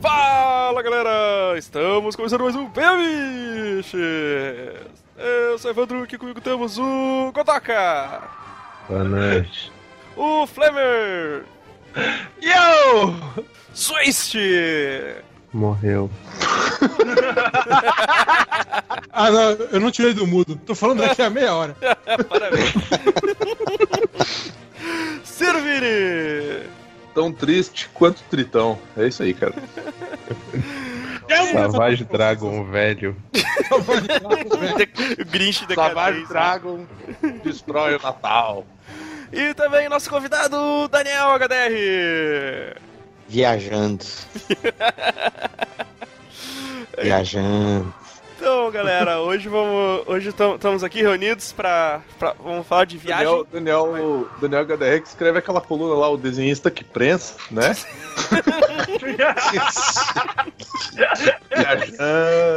Fala galera! Estamos começando mais um Bemiches! Eu sou o Evandro, aqui comigo temos o Godoka! Boa noite. O Flamer! Yo! Swist! Morreu. Ah, não, eu não tirei do mudo. Tô falando daqui a meia hora. Parabéns! Servini! Tão triste quanto tritão. É isso aí, cara. Savage Dragon, velho. o Grinch Savage decadente. Dragon destrói o Natal. E também nosso convidado, Daniel HDR! Viajando. Viajando. Então, galera, hoje vamos. Hoje estamos aqui reunidos pra, pra- Vamos falar de viagem. Daniel, Daniel, Daniel HDR que escreve aquela coluna lá, o desenhista que prensa, né?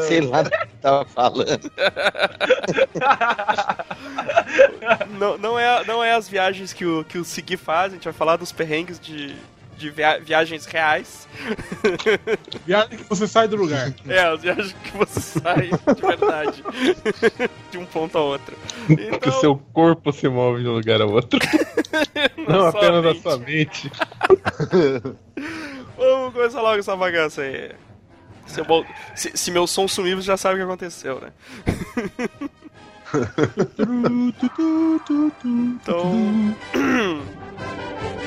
Sei lá do que tava falando. Não, não, é, não é as viagens que o, que o Segui faz, a gente vai falar dos perrengues de, de via- viagens reais. Viagem que você sai do lugar. É, as viagens que você sai de verdade. De um ponto a outro. Que Então, o seu corpo se move de um lugar a outro. Não sua apenas mente. a sua mente. Vamos começar logo essa bagaça aí. Se, se- se meu som sumir, você já sabe o que aconteceu, né? Então.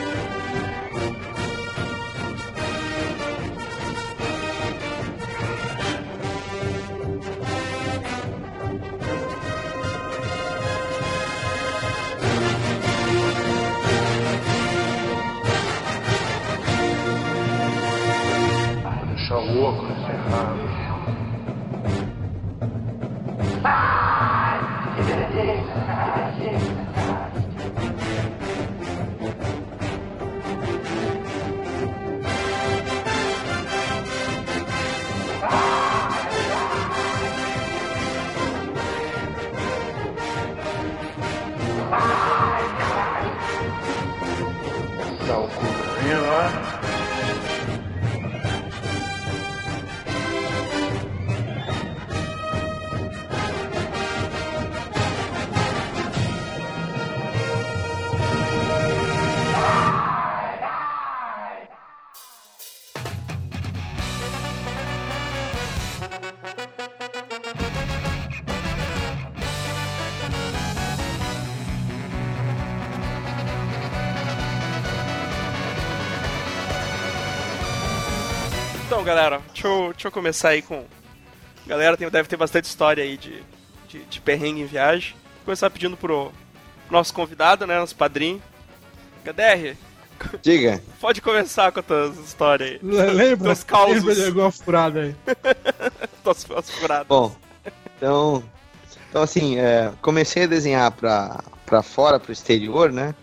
Deixa o óculos errado. Dá galera, deixa eu, deixa eu começar aí com. Galera, tem, deve ter bastante história aí de, de, de perrengue em viagem. Vou começar pedindo pro nosso convidado, né? Nosso padrinho. HDR, Diga. pode começar com as tuas histórias aí. Le- Lembra? Teus causos. Lembra de alguma furada aí. Tuas, tuas furadas. Bom, então. Então, assim, é, comecei a desenhar pra, pra fora, pro exterior, né?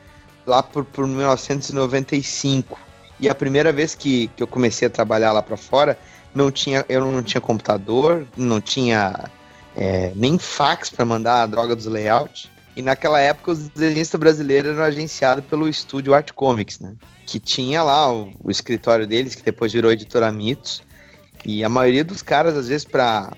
Lá por, por 1995. E a primeira vez que, que eu comecei a trabalhar lá pra fora, não tinha, eu não tinha computador, não tinha é, nem fax pra mandar a droga dos layouts. E naquela época os desenhistas brasileiros eram agenciados pelo estúdio Art Comics, né? Que tinha lá o, o escritório deles, que depois virou editora Mitos. E a maioria dos caras, às vezes, pra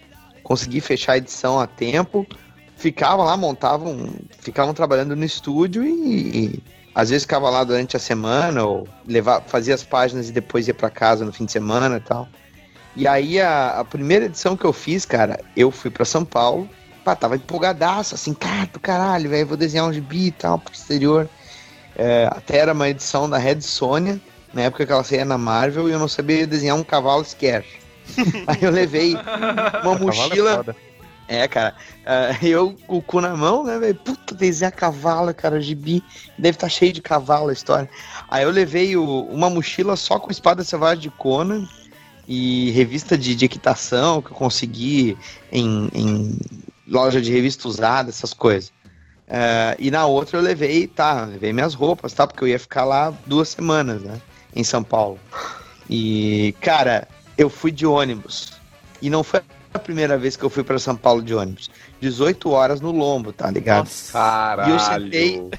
conseguir fechar a edição a tempo, ficavam lá, montavam, ficavam trabalhando no estúdio e, e às vezes ficava lá durante a semana ou levar, fazia as páginas e depois ia pra casa no fim de semana e tal. E aí a, a primeira edição que eu fiz, cara, eu fui pra São Paulo, pá, tava empolgadaço, assim, cara, do caralho, velho, vou desenhar um gibi e tal pro exterior. É, até era uma edição da Red Sônia, na época que ela saía na Marvel, e eu não sabia desenhar um cavalo scare. aí eu levei uma é mochila. foda. É, cara. ah, eu o cu na mão, né, velho? Puta, desenhar cavalo, cara, gibi. Deve estar cheio de cavalo a história. Aí eu levei o- uma mochila só com espada selvagem de Conan e revista de, de equitação que eu consegui em, em loja de revista usada, essas coisas. Ah, e na outra eu levei, tá, levei minhas roupas, tá? Porque eu ia ficar lá duas semanas, né? Em São Paulo. E, cara, eu fui de ônibus. E não foi a primeira vez que eu fui pra São Paulo de ônibus. 18 horas no lombo, tá ligado? Nossa. Caralho. E eu sentei-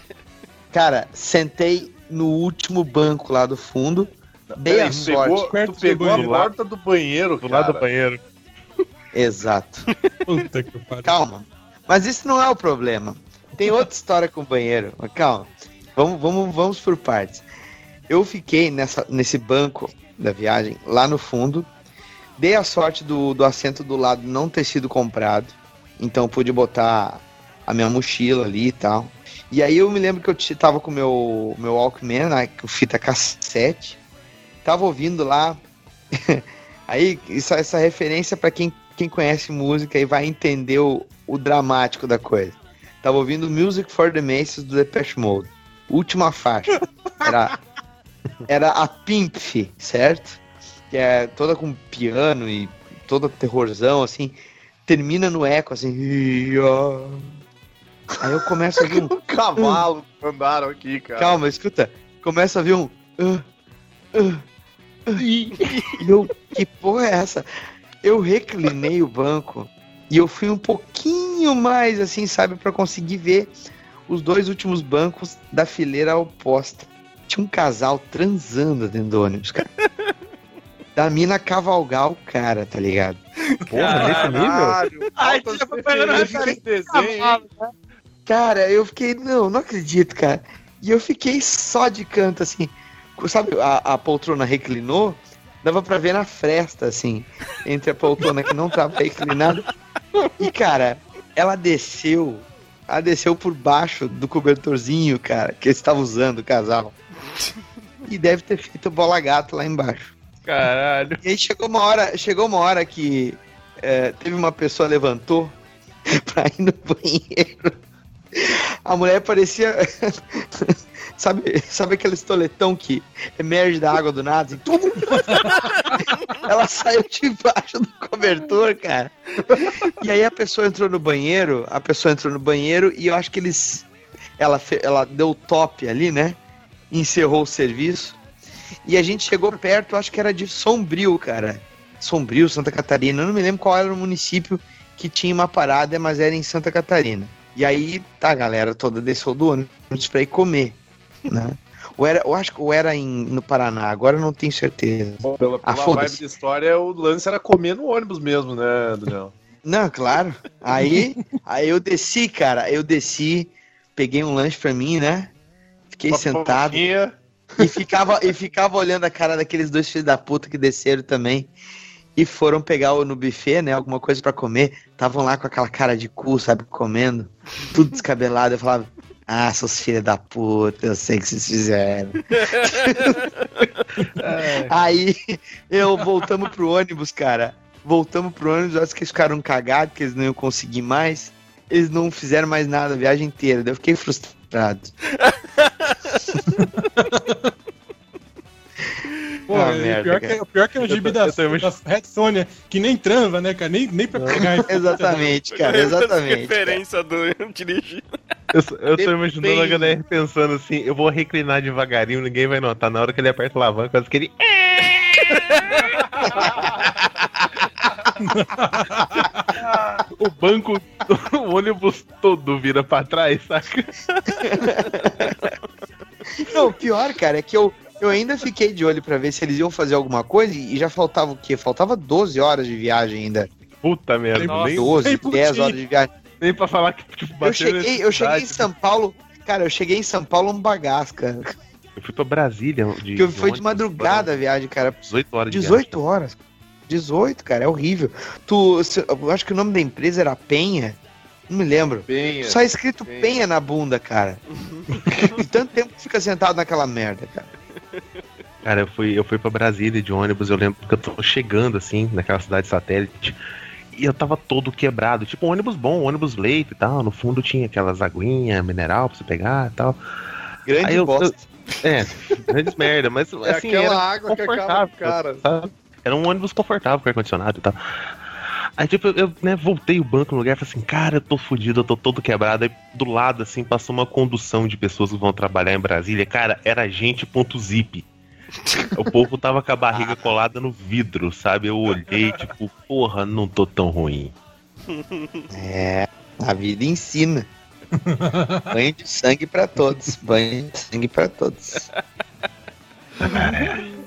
Cara, sentei no último banco lá do fundo. Dei Peraí, a sorte. pegou, perto tu pegou do a banheiro. porta do banheiro, Do lado cara. do banheiro. Exato. Puta que pariu. Calma. Mas isso não é o problema. Tem outra história com o banheiro. Mas calma. Vamos, vamos, vamos por partes. Eu fiquei nessa, nesse banco da viagem, lá no fundo. Dei a sorte do, do assento do lado não ter sido comprado. Então eu pude botar a minha mochila ali e tal. E aí eu me lembro que eu tava com o meu, meu Walkman, né, com fita cassete. Tava ouvindo lá. aí, isso, essa referência para quem, quem conhece música e vai entender o, o dramático da coisa. Tava ouvindo Music for the Masses do Depeche Mode. Última faixa. Era, era a Pimp, certo? Que é toda com piano e toda terrorzão, assim. Termina no eco, assim. Aí eu começo a ver um. Cavalo andaram aqui, cara. Calma, escuta. Começa a ver um. E eu, que porra é essa? Eu reclinei o banco e eu fui um pouquinho mais assim, sabe, pra conseguir ver os dois últimos bancos da fileira oposta. Tinha um casal transando dentro do ônibus, cara. Da mina cavalgar o cara, tá ligado? Porra, nesse nível? Ai, já foi pegando referência. de desenho, hein? Cara, eu fiquei, não, não acredito, cara. E eu fiquei só de canto, assim. Sabe, a, a poltrona reclinou, dava pra ver na fresta, assim, entre a poltrona que não tava reclinada. E, cara, ela desceu, ela desceu por baixo do cobertorzinho, cara, que eles estavam usando, o casal. E deve ter feito bola gato lá embaixo. Caralho. E aí chegou uma hora, chegou uma hora que é, teve uma pessoa levantou pra ir no banheiro. A mulher parecia. sabe, sabe aquele estoletão que emerge da água do nada? Assim! Ela saiu debaixo do cobertor, cara. E aí a pessoa entrou no banheiro, a pessoa entrou no banheiro e eu acho que eles. Ela, ela deu top ali, né? Encerrou o serviço. E a gente chegou perto, acho que era de Sombrio, cara. Sombrio, Santa Catarina. Eu não me lembro qual era o município que tinha uma parada, mas era em Santa Catarina. E aí, tá, a galera toda desceu do ônibus pra ir comer, né? Ou era, eu acho que ou era em, no Paraná, agora eu não tenho certeza. Bom, Pela, Ah, pela foda-se. vibe de história, o lance era comer no ônibus mesmo, né, Daniel? Não, claro. Aí, aí eu desci, cara. Eu desci, peguei um lanche pra mim, né? Fiquei Uma sentado pipoquinha. E ficava, e ficava olhando a cara daqueles dois filhos da puta que desceram também. E foram pegar no buffet, né? Alguma coisa pra comer. Estavam lá com aquela cara de cu, sabe? Comendo. Tudo descabelado. Eu falava, ah, seus filhos da puta, eu sei o que vocês fizeram. Aí eu voltamos pro ônibus, cara. Voltamos pro ônibus, acho que eles ficaram cagados, que eles não iam conseguir mais. Eles não fizeram mais nada a viagem inteira. Daí eu fiquei frustrado. Pô, Ah, é, merda, pior, que, pior que é o gibi da, da Red Sônia, que nem transa, né, cara? Nem, nem pra pegar. Exatamente, cara, exatamente. cara. Referência do dirigir. Eu, eu tô imaginando a. HDR pensando assim, eu vou reclinar devagarinho, ninguém vai notar. Na hora que ele aperta a alavanca, quase que ele. o banco, o ônibus todo vira pra trás, saca? Não, pior, cara, é que eu, eu ainda fiquei de olho pra ver se eles iam fazer alguma coisa e já faltava o quê? Faltava 12 horas de viagem ainda. Puta merda, Nossa. nem, 12, bem 10 pouquinho. horas de viagem. nem pra falar que tipo, Eu cheguei, eu cheguei em. São Paulo. Cara, eu cheguei em São Paulo um bagaço, cara. Eu fui pra Brasília. De, Porque foi de ônibus, madrugada a viagem, cara. foram 18 horas de 18 horas. 18, cara, é horrível. Tu, eu acho que o nome da empresa era Penha. Não me lembro. Bem, Só é escrito Penha. Penha na bunda, cara. e tanto tempo que fica sentado naquela merda, cara. Cara, eu fui, eu fui pra Brasília de ônibus, eu lembro que eu tô chegando, assim, naquela cidade satélite, e eu tava todo quebrado. Tipo, um ônibus bom, um ônibus leito e tal. No fundo tinha aquelas aguinhas mineral pra você pegar e tal. Grande Aí eu- bosta. É, grandes merda, mas É assim, aquela era água que acaba o cara. sabe? Era um ônibus confortável, com ar-condicionado e tal. Aí, tipo, eu, né, voltei o banco no lugar e falei assim, cara, eu tô fudido, eu tô todo quebrado. Aí, do lado, assim, passou uma condução de pessoas que vão trabalhar em Brasília. Cara, era gente ponto zip. O povo tava com a barriga colada no vidro, sabe? Eu olhei, tipo, porra, não tô tão ruim. É, a vida ensina. Banho de sangue pra todos. Banho de sangue pra todos.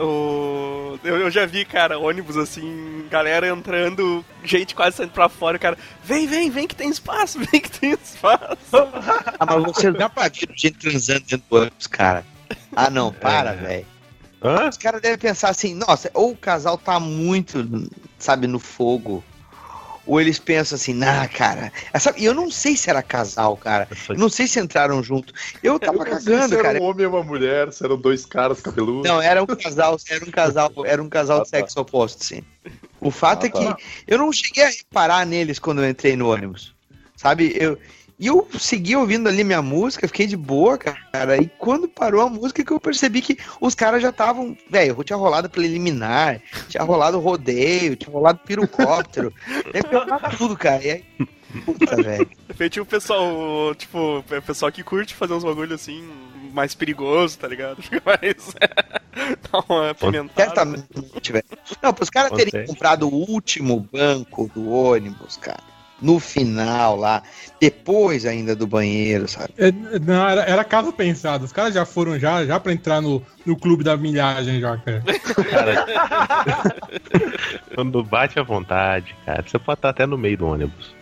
O... Eu, eu já vi, cara, ônibus assim, galera entrando, gente quase saindo pra fora, o cara, vem, vem, vem que tem espaço, vem que tem espaço. Ah, mas você já viram gente transando dentro do ônibus, cara? Ah, não, para, É. velho. Os caras devem pensar assim, nossa, ou o casal tá muito, sabe, no fogo. Ou eles pensam assim, nah, cara. é, sabe, E eu não sei se era casal, cara. Essa- Eu não sei se entraram junto. Eu tava Eu cagando, se era cara. um homem e uma mulher, se eram dois caras cabeludos. Não, era um casal, era um casal, era um casal Ah, de tá. sexo oposto, sim. O fato Ah, é que tá. eu não cheguei a reparar neles quando eu entrei no ônibus. Sabe? Eu, e eu segui ouvindo ali minha música, fiquei de boa, cara. E quando parou a música que eu percebi que os caras já estavam. Velho, tinha rolado preliminar, tinha rolado rodeio, tinha rolado pirocóptero. rolado tudo, cara. E aí. Puta, velho. Foi tipo o pessoal, tipo, o pessoal que curte fazer uns bagulho assim, mais perigoso, tá ligado? Fica mais. Dá uma apimentada. Certamente, velho. Não, pros caras terem comprado o último banco do ônibus, cara. No final lá, depois ainda do banheiro, sabe? É, não, era, era caso pensado. Os caras já foram já, já pra entrar no, no clube da milhagem já, cara. Cara, quando bate à vontade, cara, você pode estar até no meio do ônibus.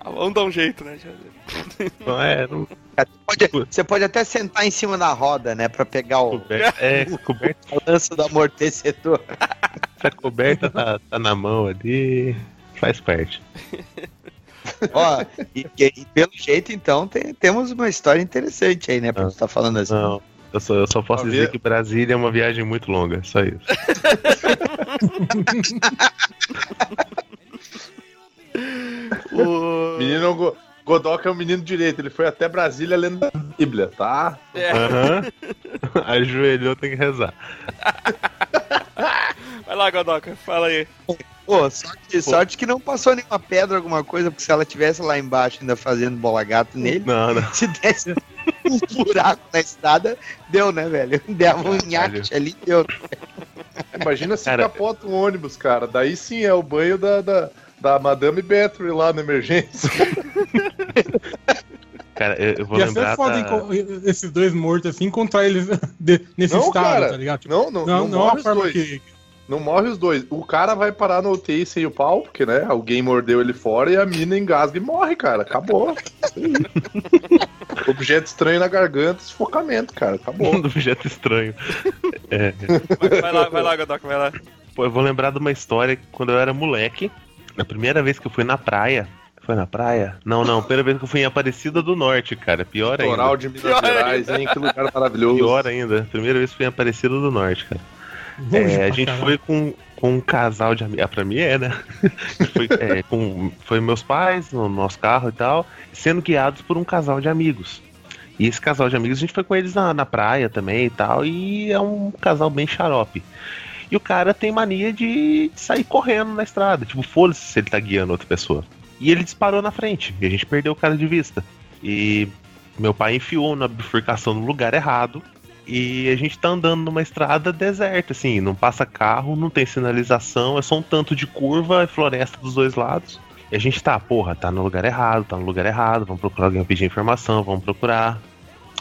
Ah, Vamos dar um jeito, né? Já- Não é, não, Você pode, você pode até sentar em cima da roda, né? Pra pegar o coberta, é, coberta, balanço do amortecedor. a coberta tá, tá na mão ali, faz parte. Ó, e, e- e pelo jeito, então, tem- temos uma história interessante aí, né? Pra Ah. você tá falando assim. Não, eu só, eu só posso Pra dizer que Brasília é uma viagem muito longa, só isso. O... Menino Go- Godoka é um menino direito, ele foi até Brasília lendo a Bíblia, tá? É, Aham. Ajoelhou, tem que rezar. Lá, Godoka, fala aí. Pô, sorte, sorte que não passou nenhuma pedra, alguma coisa, porque se ela tivesse lá embaixo ainda fazendo bola gato nele, Não, não. se desse um buraco na estrada, deu, né, velho? Deu um nhate ali, deu. Imagina se Cara- capota um ônibus, cara. Daí sim é o banho da, da, da Madame Battery lá na emergência. Cara, eu, eu vou ser lembrar foda da... esses dois mortos assim, encontrar eles de- nesse Não, estado, cara. tá ligado? Tipo, Não, não, não, não, não, é Não morre os dois. O cara vai parar no UTI sem o pau, porque, né? Alguém mordeu ele fora e a mina engasga e morre, cara. Acabou. Objeto estranho na garganta, sufocamento, cara. Acabou. Objeto estranho. É, Vai, vai lá, vai lá, Godoka, vai lá. Pô, eu vou lembrar de uma história que quando eu era moleque, a primeira vez que eu fui na praia. Foi na praia? Não, não, primeira vez que eu fui em Aparecida do Norte, cara. Pior ainda. Litoral de Minas Gerais, hein? Que lugar maravilhoso. Pior ainda. Primeira vez que fui em Aparecida do Norte, cara. É, a gente foi com, com um casal de amigos. Ah, pra mim é, né? foi, é, com, foi meus pais no nosso carro e tal, sendo guiados por um casal de amigos. E esse casal de amigos, a gente foi com eles na, na praia também e tal, e é um casal bem xarope. E o cara tem mania de sair correndo na estrada. Tipo, foda-se se ele tá guiando outra pessoa. E ele disparou na frente, e a gente perdeu o cara de vista. E meu pai enfiou na bifurcação no lugar errado. E a gente tá andando numa estrada deserta, assim, não passa carro, não tem sinalização, é só um tanto de curva e floresta dos dois lados. E a gente tá, porra, tá no lugar errado, tá no lugar errado, vamos procurar alguém pedir informação, vamos procurar.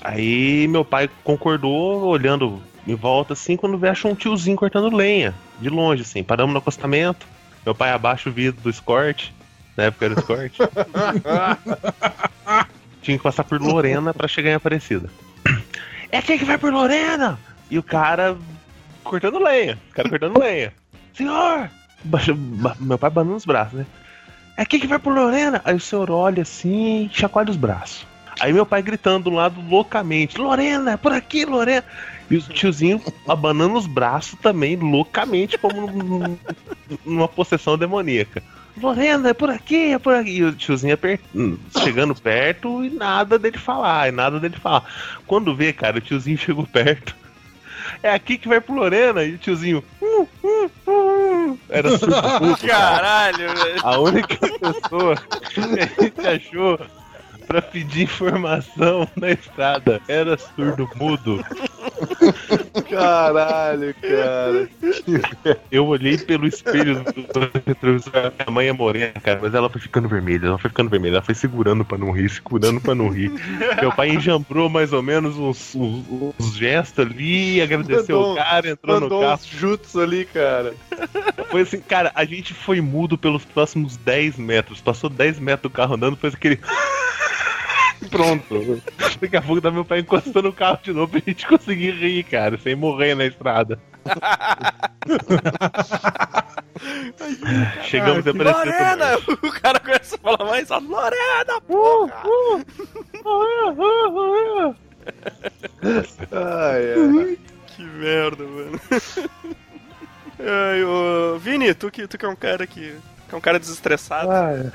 Aí meu pai concordou, olhando em volta assim, quando vê, achou um tiozinho cortando lenha, de longe, assim, paramos no acostamento. Meu pai abaixa o vidro do escorte, na época era o escorte. Tinha que passar por Lorena pra chegar em Aparecida. É quem que vai por Lorena? E o cara cortando lenha. O cara cortando lenha. Senhor! Meu pai banando os braços, né? É quem que vai por Lorena? Aí o senhor olha assim e chacoalha os braços. Aí meu pai gritando do lado loucamente: Lorena, é por aqui, Lorena! E o tiozinho abanando os braços também loucamente, como num- numa possessão demoníaca. Lorena, é por aqui, é por aqui. E o tiozinho aper- hum, chegando perto e nada dele falar, e nada dele falar. Quando vê, cara, o tiozinho chegou perto. É aqui que vai pro Lorena, e o tiozinho. "Hum, hum, hum". Era surdo. Caralho, velho. A única pessoa que a gente achou pra pedir informação na estrada era surdo mudo. Caralho, cara. Eu olhei pelo espelho do retrovisor. Minha mãe é morena, cara, mas ela foi ficando vermelha. Ela foi ficando vermelha. Ela foi segurando pra não rir, segurando pra não rir. Meu pai enjambrou mais ou menos uns, uns- uns gestos ali, agradeceu Mandou- o cara, entrou no carro. uns jutsu ali, cara. Foi assim, cara, a gente foi mudo pelos próximos 10 metros. Passou 10 metros do carro andando, fez aquele. Pronto. Daqui a pouco tá meu pai encostando o carro de novo pra gente conseguir rir, cara, sem morrer na estrada. Chegamos a aparecer Lorena! O cara começa a falar mais alto. Lorena, porra! Ai, ai. Que merda, mano. Ai, ô, Vini, tu que, tu que é um cara que, que é um cara desestressado. Ai.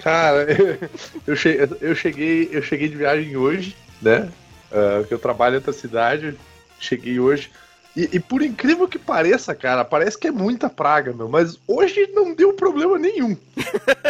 Cara, eu, eu che- eu cheguei, eu cheguei de viagem hoje, né? Ah, que eu trabalho em outra cidade. Cheguei hoje. E, e por incrível que pareça, cara, parece que é muita praga, meu. Mas hoje não deu problema nenhum.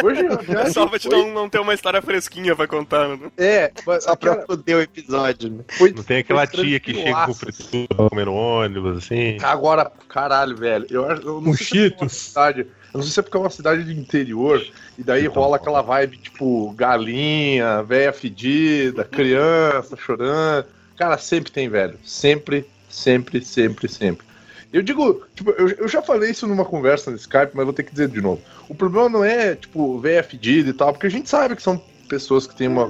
Hoje a É viagem só pra te foi- não, não ter uma história fresquinha pra contar, né? É, mas Só pra cara, foder o episódio, né? foi, Não tem aquela tia que chega com fritura pra comer no ônibus, assim. Agora, caralho, velho. Eu, eu não Um sei se é é uma Cheetos. cidade. Eu não sei se é porque é uma cidade de interior. E daí Então, rola aquela vibe, tipo, galinha, véia fedida, criança chorando. Cara, sempre tem, velho. Sempre, sempre, sempre, sempre. Eu digo, tipo, eu, eu já falei isso numa conversa no Skype, mas vou ter que dizer de novo. O problema não é, tipo, véia fedida e tal, porque a gente sabe que são pessoas que têm uma.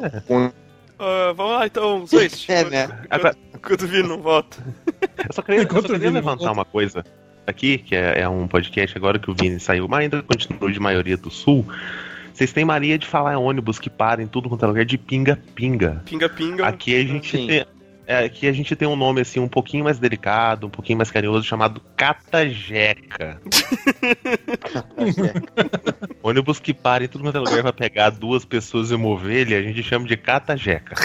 Ah, vamos lá então. É, né? Enquanto o Vini não volta. eu só queria, eu só queria levantar uma coisa aqui, que é, é um podcast agora que o Vini saiu, mas ainda continua de maioria do sul. Vocês têm Maria de falar em ônibus que para em tudo quanto é lugar de pinga-pinga. Pinga-pinga. Aqui a gente tem. É, aqui a gente tem um nome assim um pouquinho mais delicado, um pouquinho mais carinhoso, chamado catajeca. Ônibus que para em tudo quanto é lugar pra pegar duas pessoas e uma ovelha, a gente chama de catajeca.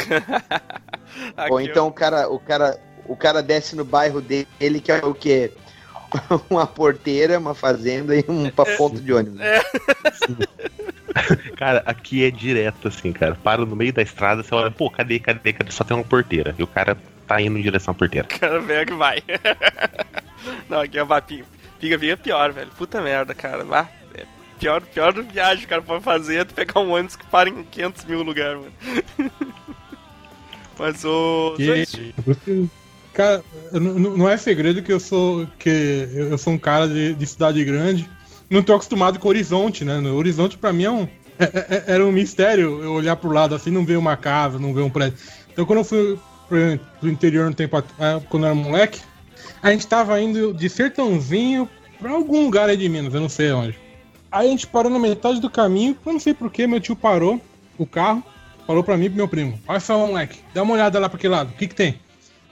Ou então o cara, o cara, o cara desce no bairro dele que é o quê? Uma porteira, uma fazenda e um pa- ponto de ônibus. Cara, aqui é direto assim, cara. Para no meio da estrada, você olha, pô, cadê, cadê, cadê? Só tem uma porteira. E o cara tá indo em direção à porteira. O cara vem que vai. não, aqui é uma pinga. É pior, velho. Puta merda, cara. Vá. É pior, pior viagem que o cara pode fazer é tu pegar um ônibus que para em 500 mil lugares, mano. Mas o. Zwist, Cara, não é segredo que eu sou que eu eu sou um cara de, de cidade grande. Não tô acostumado com horizonte, né? No horizonte pra mim é um é- é- é- era um mistério eu olhar pro lado assim, não ver uma casa, não ver um prédio. Então quando eu fui pro, pro interior no tempo ah, quando eu era moleque, a gente tava indo de Sertãozinho pra algum lugar aí de Minas, eu não sei onde. Aí a gente parou na metade do caminho, eu não sei porquê, meu tio parou o carro, falou pra mim e pro meu primo: Olha só, moleque, dá uma olhada lá pra aquele lado, o que que tem?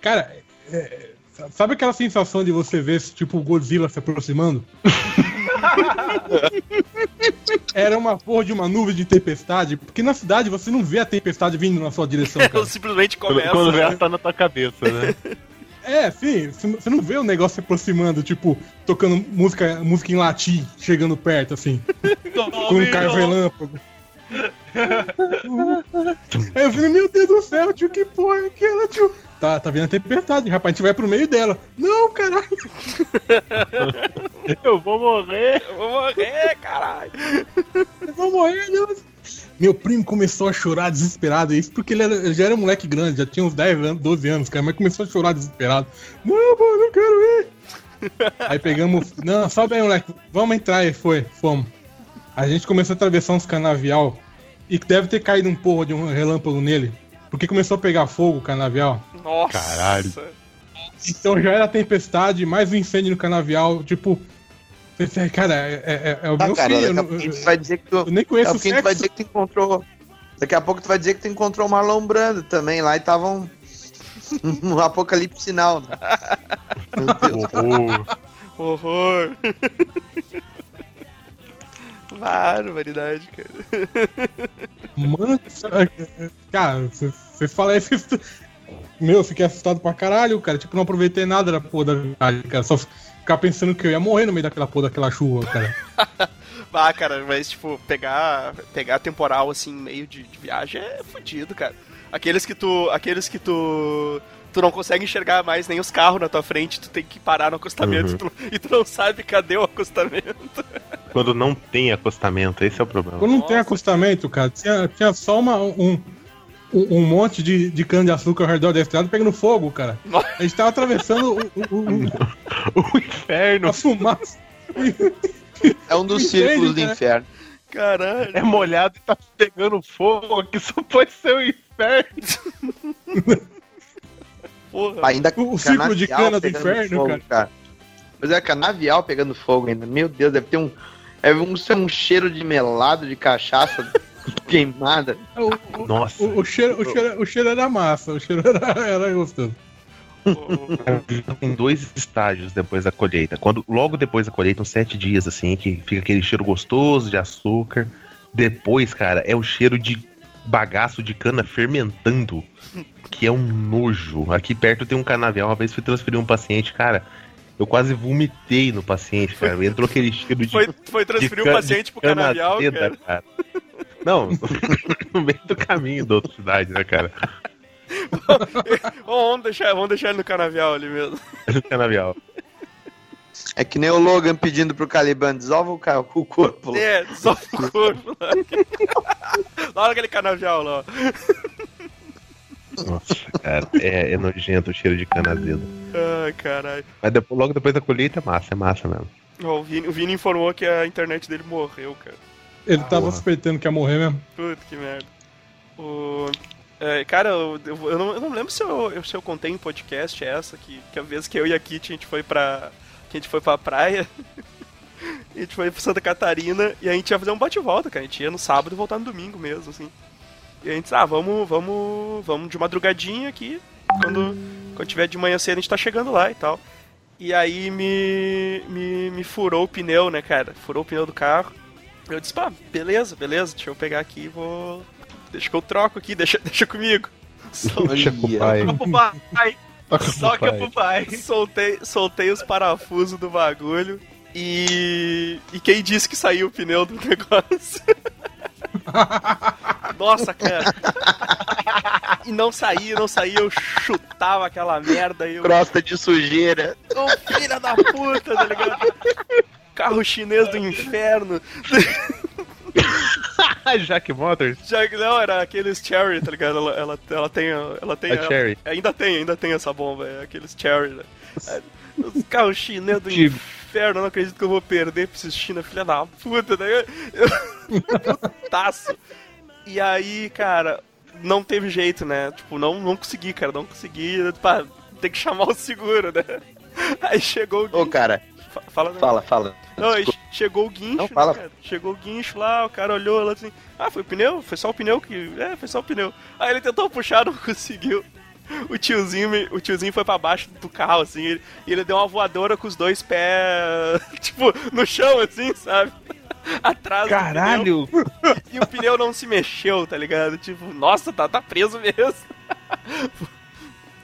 Cara, é, sabe aquela sensação de você ver tipo o Godzilla se aproximando? Era uma porra de uma nuvem de tempestade, porque na cidade você não vê a tempestade vindo na sua direção, cara. eu simplesmente começa. quando vê, ela tá na tua cabeça, né? É, sim, você não vê o negócio se aproximando, tipo, tocando música, música em latim, chegando perto, assim, com um carro relâmpago. Aí eu falei, meu Deus do céu, tio, que porra é aquela, tio? Tá, tá vendo a tempestade, rapaz, a gente vai pro meio dela. Não, caralho. Eu vou morrer. Eu vou morrer, caralho. Eu vou morrer, Deus. Meu primo começou a chorar desesperado, isso porque ele, era- ele já era moleque grande, já tinha uns 10 anos, 12 anos, cara, mas começou a chorar desesperado. Não, pô, não quero ir. Aí pegamos, não, sobe aí, moleque, vamos entrar aí, foi, fomos. A gente começou a atravessar uns canavial e deve ter caído um porra de um relâmpago nele, porque começou a pegar fogo o canavial. Nossa. Caralho. Então já era tempestade, mais um incêndio no canavial, tipo. Você- Cara, é, é- é o Tá, meu cara, filho. daqui a tu vai dizer que tu. eu nem conheço o pouquinho tu vai sexo. dizer que tu encontrou. Daqui a pouco tu vai dizer que tu encontrou o Marlon Brando também lá e tava um. um apocalipse sinal. Né? Meu Deus. Horror. Horror. Barbaridade, cara. Mano, cara, você você fala isso. Meu, eu fiquei assustado pra caralho, cara. Tipo, não aproveitei nada da porra da viagem, cara. Só ficar pensando que eu ia morrer no meio daquela porra daquela chuva, cara. Ah, cara, mas tipo, pegar, pegar temporal assim, meio de, de viagem é fudido, cara. Aqueles que tu. Aqueles que tu. tu não consegue enxergar mais nem os carros na tua frente, tu tem que parar no acostamento Uhum. e, tu, e tu não sabe cadê o acostamento. Quando não tem acostamento, esse é o problema. Quando não tem Nossa. acostamento, cara, tinha, tinha só uma, um, um, um monte de, de cana-de-açúcar ao redor da estrada pegando fogo, cara. Nossa. A gente tava atravessando o, o- o- O inferno a fumaça. É um dos Entende, círculos do inferno. Caralho. é molhado e tá pegando fogo, que só pode ser o inferno. Porra. Ainda O- círculo de cana do pegando inferno, fogo, cara. Mas é canavial pegando fogo ainda. Meu Deus, deve ter um. É um, é um cheiro de melado, de cachaça queimada. O, o- Nossa. o- o cheiro, o, cheiro, o cheiro era massa, o cheiro era, era gostoso. Tem dois estágios depois da colheita. Quando logo depois da colheita, uns sete dias assim, que fica aquele cheiro gostoso de açúcar. Depois, cara, é o cheiro de bagaço de cana fermentando, que é um nojo. Aqui perto tem um canavial. Uma vez fui transferir um paciente, cara. Eu quase vomitei no paciente, cara. Entrou aquele cheiro de. Foi, foi transferir de o paciente pro cana canavial, azeda, cara. Não, no meio do caminho da outra cidade, né, cara? Vamos, deixar, vamos deixar ele no canavial ali mesmo. No canavial. É que nem o Logan pedindo pro Caliban, dissolva o, ca- o corpo. lá. É, só o corpo lá. Lá naquele canavial lá, ó. Nossa, cara, é, é nojento o cheiro de cana azeda. Ai, caralho. Mas depois- logo depois da colheita é massa, é massa mesmo. Ó, o, Vini, o Vini informou que a internet dele morreu, cara. Ele tava Porra. suspeitando que ia morrer mesmo. Puta que merda. O... é, cara, eu, eu- não, eu não lembro se eu, se eu contei em podcast essa, que, que a vez que eu e a Kitty a gente foi pra. Que a gente foi pra praia. a gente foi pra Santa Catarina e a gente ia fazer um bate-volta, cara. A gente ia no sábado e voltar no domingo mesmo, assim. E a gente disse, ah, vamos, vamos, vamos de madrugadinha aqui. Quando, quando tiver de manhã cedo a gente tá chegando lá e tal. E aí me, me, me furou o pneu, né, cara? Furou o pneu do carro. Eu disse, pá, beleza, beleza, deixa eu pegar aqui e vou. Deixa que eu troco aqui, deixa, deixa comigo. Sol- Deixa com o pai. Toca pro pai. Só que pro pai. Soltei, soltei os parafusos do bagulho. E. E quem disse que saiu o pneu do negócio? Nossa, cara. E não saía, não saía, eu chutava aquela merda e eu. Crosta de sujeira. Ô filha da puta, tá ligado? Carro chinês do inferno. Jack Motors? Já, não, era aqueles Cherry, tá ligado? Ela, ela, ela tem. Ela tem. A Cherry. Ainda tem, ainda tem essa bomba, é aqueles Cherry, né? É, Os carros chineses do Digo. Inferno, eu não acredito que eu vou perder pra esses China, filha da puta, né? Eu, eu, taço. E aí, cara, não teve jeito, né? Tipo, não, não consegui, cara, não consegui. Pá, tem que chamar o seguro, né? Aí chegou o Ô, cara, fa- Fala, né? fala, fala. Não, aí chegou o guincho, Não, né, fala. cara? Chegou o guincho lá, o cara olhou lá assim, ah, foi o pneu? Foi só o pneu que. É, foi só o pneu. Aí ele tentou puxar, não conseguiu. O tiozinho, o tiozinho foi pra baixo do carro, assim, ele- e ele deu uma voadora com os dois pés, tipo, no chão, assim, sabe? Atrás. Caralho! E o pneu não se mexeu, tá ligado? Tipo, nossa, tá, tá preso mesmo.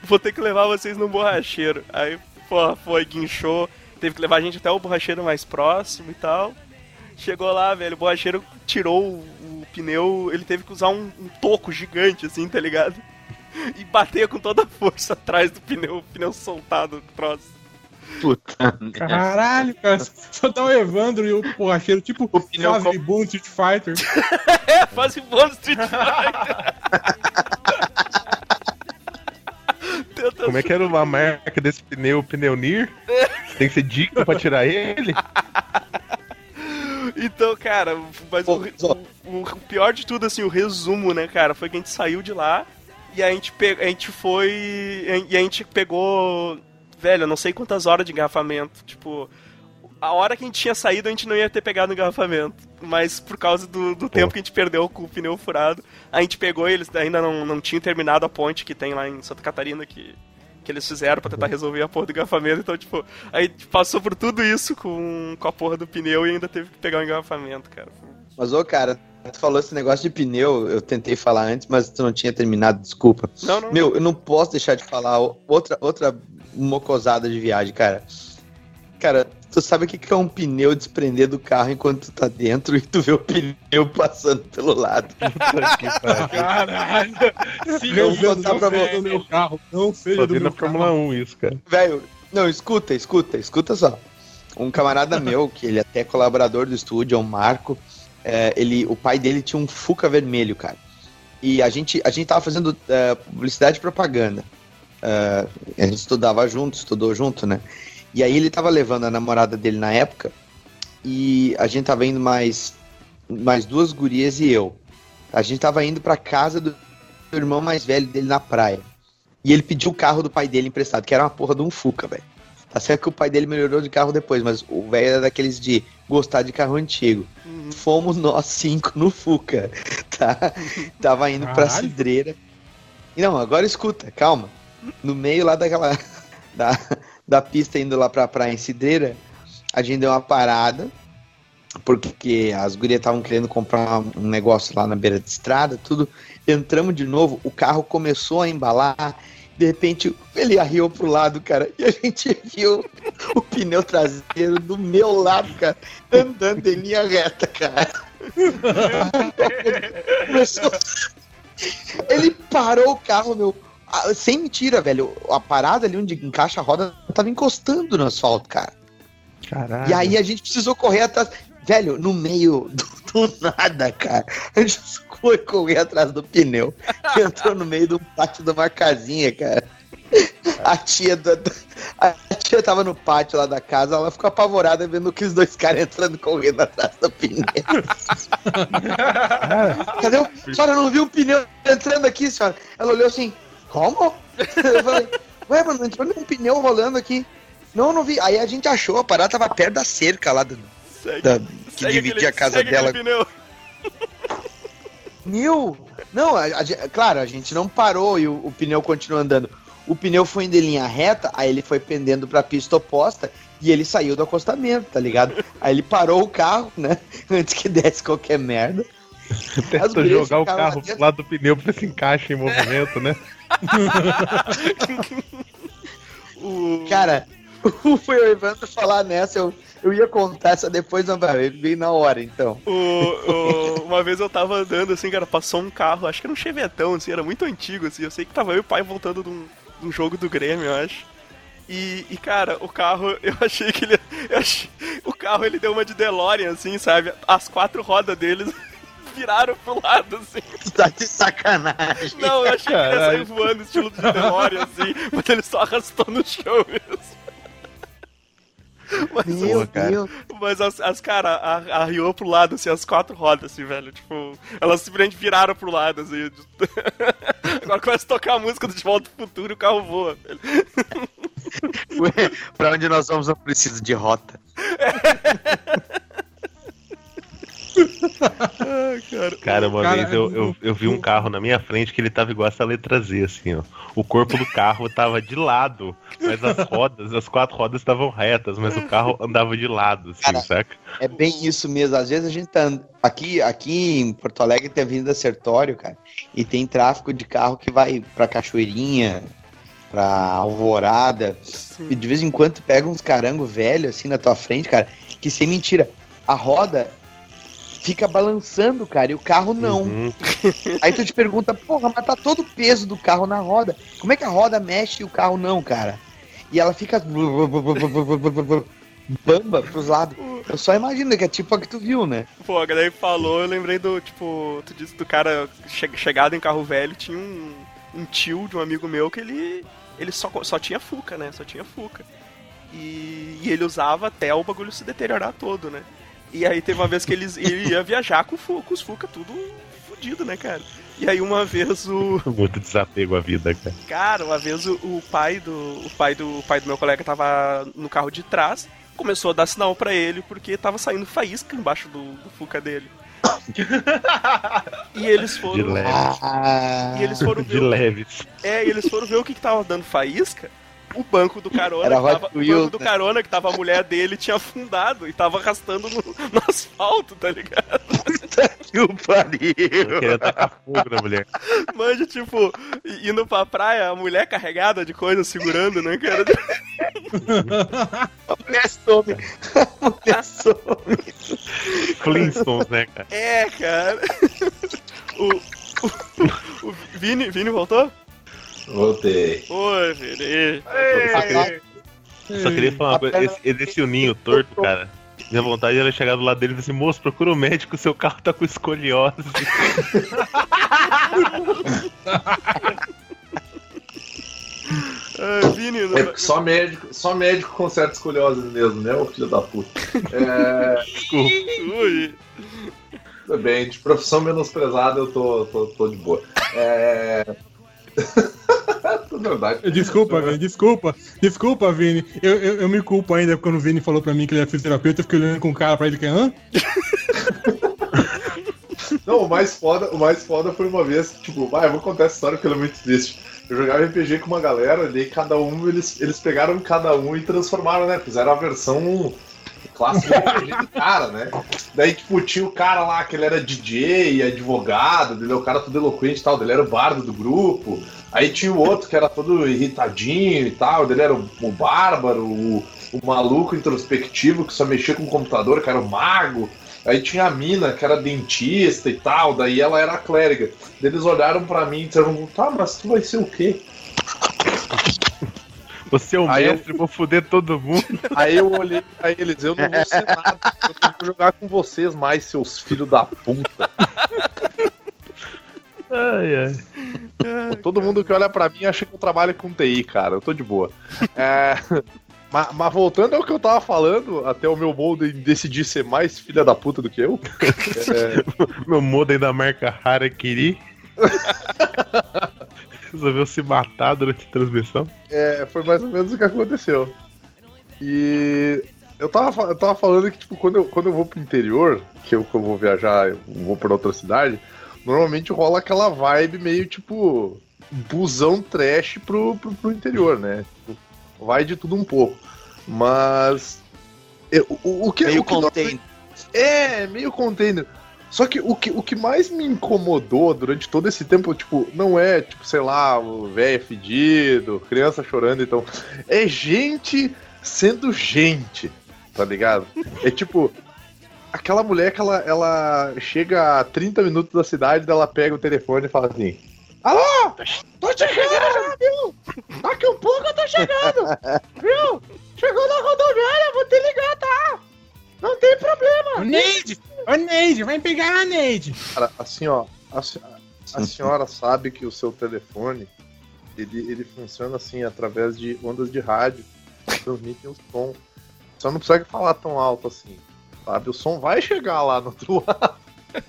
Vou ter que levar vocês no borracheiro. Aí, pô, foi, guinchou. Teve que levar a gente até o borracheiro mais próximo e tal. Chegou lá, velho, o borracheiro tirou o, o pneu, ele teve que usar um, um toco gigante, assim, tá ligado? E bater com toda a força atrás do pneu, o pneu soltado do troço. Puta. Caralho, cara. Só tá o Evandro e o borracheiro, tipo O pneu fase com- Street Fighter. É, um bom Street Fighter. Como é que era a marca desse pneu, o pneu Nir? Tem que ser digno pra tirar ele? Então, cara, mas o, Só- o- o pior de tudo, assim, o resumo, né, cara, foi que a gente saiu de lá e a gente, pe- a gente foi. E a gente pegou. Velho, eu não sei quantas horas de engarrafamento. Tipo, a hora que a gente tinha saído, a gente não ia ter pegado o engarrafamento. Mas por causa do, do tempo que a gente perdeu com o pneu furado, a gente pegou e eles ainda não, não tinham terminado a ponte que tem lá em Santa Catarina, que, que eles fizeram pra tentar resolver a porra do engarrafamento. Então, tipo, a gente passou por tudo isso com, com a porra do pneu e ainda teve que pegar o engarrafamento, cara. Mas, ô, cara, tu falou esse negócio de pneu, eu tentei falar antes, mas tu não tinha terminado, desculpa. Não, não. Meu, eu não posso deixar de falar outra, outra mocosada de viagem, cara. Cara, tu sabe o que que é um pneu desprender do carro enquanto tu tá dentro e tu vê o pneu passando pelo lado. Caralho! Sim, eu vou contar não pra você. do meu carro. Não seja do vi meu na Fórmula carro. 1 isso, cara. Velho, não, escuta, escuta, escuta só. Um camarada meu, que ele é até colaborador do estúdio, é o Marco, é, ele, o pai dele tinha um Fuca vermelho, cara. E a gente, a gente tava fazendo é, publicidade e propaganda. É, a gente estudava junto, estudou junto, né? E aí ele tava levando a namorada dele na época, e a gente tava indo mais, mais duas gurias e eu. A gente tava indo pra casa do irmão mais velho dele na praia. E ele pediu o carro do pai dele emprestado, que era uma porra de um Fuca, velho. Tá certo que o pai dele melhorou de carro depois, mas o velho era daqueles de gostar de carro antigo. Fomos nós cinco no Fuca, tá? Tava indo pra Caralho. Cidreira. E não, agora escuta, calma. No meio lá daquela. Da, da pista indo lá pra praia em Cidreira, a gente deu uma parada. Porque as gurias estavam querendo comprar um negócio lá na beira de estrada, tudo. Entramos de novo, o carro começou a embalar. De repente, ele arriou pro lado, cara, e a gente viu o pneu traseiro do meu lado, cara, andando em linha reta, cara. Começou... Ele parou o carro, meu. ah, Sem mentira, velho. A parada ali onde encaixa a roda tava encostando no asfalto, cara. Caralho. E aí a gente precisou correr atrás. Velho, no meio do, do nada, cara. A gente foi correr atrás do pneu. Que entrou no meio do pátio de uma casinha, cara. A tia, da, a tia tava no pátio lá da casa, ela ficou apavorada vendo aqueles dois caras entrando correndo atrás do pneu. Cadê o... A senhora não viu o pneu entrando aqui, senhora? Ela olhou assim, como? Eu falei, ué, mano, entrou um pneu rolando aqui. Não, não vi. Aí a gente achou, a parada tava perto da cerca lá do, Segue, da- que segue dividia aquele- a casa segue dela. pneu. Mil! Não, a- a claro, a gente não parou e o, o pneu continuou andando. O pneu foi indo em linha reta, aí ele foi pendendo pra pista oposta e ele saiu do acostamento, tá ligado? Aí ele parou o carro, né? Antes que desse qualquer merda. Gurias jogar o carro pro lado do pneu pra ver se encaixa em movimento, né? O... Cara, foi o Evandro falar nessa, eu, eu ia contar essa depois, não vai, veio na hora, então. O, o- uma vez eu tava andando assim, cara, passou um carro, acho que era um chevetão, assim, era muito antigo, assim. Eu sei que tava eu e o pai voltando de um, de um jogo do Grêmio, eu acho. E, e, cara, o carro, eu achei que ele. eu achei- o carro ele deu uma de DeLorean, assim, sabe? As quatro rodas deles viraram pro lado, assim. Tu tá de sacanagem. Não, eu achei que ele ia sair Caralho. voando, estilo de DeLorean, assim, mas ele só arrastou no chão mesmo. Mas, Meu cara. Deus. mas as, as cara, a- arriou pro lado, assim, as quatro rodas, assim, velho. Tipo, elas simplesmente viraram pro lado, assim. Agora começa a tocar a música do De Volta ao Futuro e o carro voa, velho. Ué, pra onde nós vamos, eu preciso de rota. Cara. Cara, uma Cara, vez eu, é- eu, eu vi um carro na minha frente que ele tava igual essa letra Z, assim, ó. O corpo do carro tava de lado, mas as rodas, as quatro rodas estavam retas, mas o carro andava de lado, assim, Cara, saca? É bem isso mesmo. Às vezes a gente tá. Aqui, aqui em Porto Alegre tem a Avenida Sertório, cara. E tem tráfego de carro que vai pra Cachoeirinha, pra Alvorada. E de vez em quando tu pega uns carango velho assim na tua frente, cara. Que sem mentira, a roda fica balançando, cara, e o carro não. Uhum. Aí tu te pergunta, porra, mas tá todo o peso do carro na roda. Como é que a roda mexe e o carro não, cara? E ela fica bamba pros lados. Eu só imagino que é tipo a que tu viu, né? Pô, a galera falou, eu lembrei do, tipo, tu disse do cara che chegado em carro velho, tinha um, um tio de um amigo meu que ele, ele só, só tinha Fuca, né? Só tinha Fuca. E, e ele usava até o bagulho se deteriorar todo, né? E aí teve uma vez que eles, ele ia viajar com, o com os Fuca tudo fudido, né, cara? E aí uma vez o, Muito desapego à vida, cara. Cara, uma vez o, o pai do o pai do o pai do meu colega tava no carro de trás, começou a dar sinal pra ele porque tava saindo faísca embaixo do, do Fuca dele. e eles De foram leve. Ah, e eles foram De ver, o- leves. é, e eles foram ver o que, que tava dando faísca. O banco do carona, Era que tava, o banco do né? carona que tava a mulher dele tinha afundado e tava arrastando no, no asfalto, tá ligado? que o pariu. queria tacar fogo na mulher. Manja, tipo, indo pra praia, a mulher carregada de coisa segurando, né, cara? A mulher some. A mulher some. Flintstones, né, cara? É, cara. O, o, o Vini, Vini voltou? Voltei. Oi, Vini. Só queria, só queria falar uma coisa. Esse, esse ninho torto, cara. Minha vontade era chegar do lado dele e falar assim, moço, procura um médico, seu carro tá com escoliose. Ah, Vini, não- É, só médico, só médico conserta escoliose mesmo, né, ô filho da puta? É, Desculpa. Ui. tudo bem, de profissão menosprezada eu tô, tô, tô de boa. É. Verdade. Desculpa, Vini, desculpa. Desculpa, Vini. Eu, eu, eu me culpo ainda quando o Vini falou pra mim que ele é fisioterapeuta, eu fiquei olhando com o cara pra ele que é hã? Não, o mais foda, o mais foda foi uma vez, tipo, vai, eu vou contar essa história porque ela é muito triste. Eu jogava RPG com uma galera, e cada um, eles, eles pegaram cada um e transformaram, né? Fizeram a versão clássica do RPG do cara, né? Daí, tipo, tinha o cara lá que ele era DJ advogado, ele é o cara todo eloquente e tal, ele era o bardo do grupo. Aí tinha o outro que era todo irritadinho e tal, ele era o, o bárbaro, o, o maluco introspectivo que só mexia com o computador, que era o mago. Aí tinha a mina, que era dentista e tal, daí ela era clériga. Eles olharam pra mim e disseram, tá, mas tu vai ser o quê? Você é o Aí eu- mestre, vou foder todo mundo. Aí eu olhei pra eles, eu não vou ser nada, eu tenho que jogar com vocês mais, seus filhos da puta. Ai, ai. Todo mundo que olha pra mim acha que eu trabalho com TI, cara, eu tô de boa. É, mas, mas voltando ao que eu tava falando, até o meu molde decidir ser mais filha da puta do que eu. é, Meu modem da marca Harakiri. Resolveu se matar durante a transmissão. É, foi mais ou menos o que aconteceu. E eu tava, eu tava falando que, tipo, quando eu, quando eu vou pro interior, que eu, que eu vou viajar, eu vou pra outra cidade, normalmente rola aquela vibe meio, tipo, busão trash pro, pro, pro interior, né? Vai de tudo um pouco. Mas. eu- o, o que Meio o que container. é, meio container. Só que o, que o que mais me incomodou durante todo esse tempo, tipo, não é, tipo, sei lá, velho fedido, criança chorando, então. É gente sendo gente, tá ligado? É tipo. Aquela mulher que ela, ela chega a 30 minutos da cidade, ela pega o telefone e fala assim: Alô? Tô chegando, viu? Daqui um pouco eu tô chegando, viu? Chegou na rodoviária, vou te ligar, tá? Não tem problema. Ô, Neide! Ô, Neide, vai pegar a Neide! Cara, assim, ó, a, a senhora sabe que o seu telefone, ele, ele funciona assim, através de ondas de rádio, que transmitem o som. Só não precisa falar tão alto assim, sabe? O som vai chegar lá no outro lado.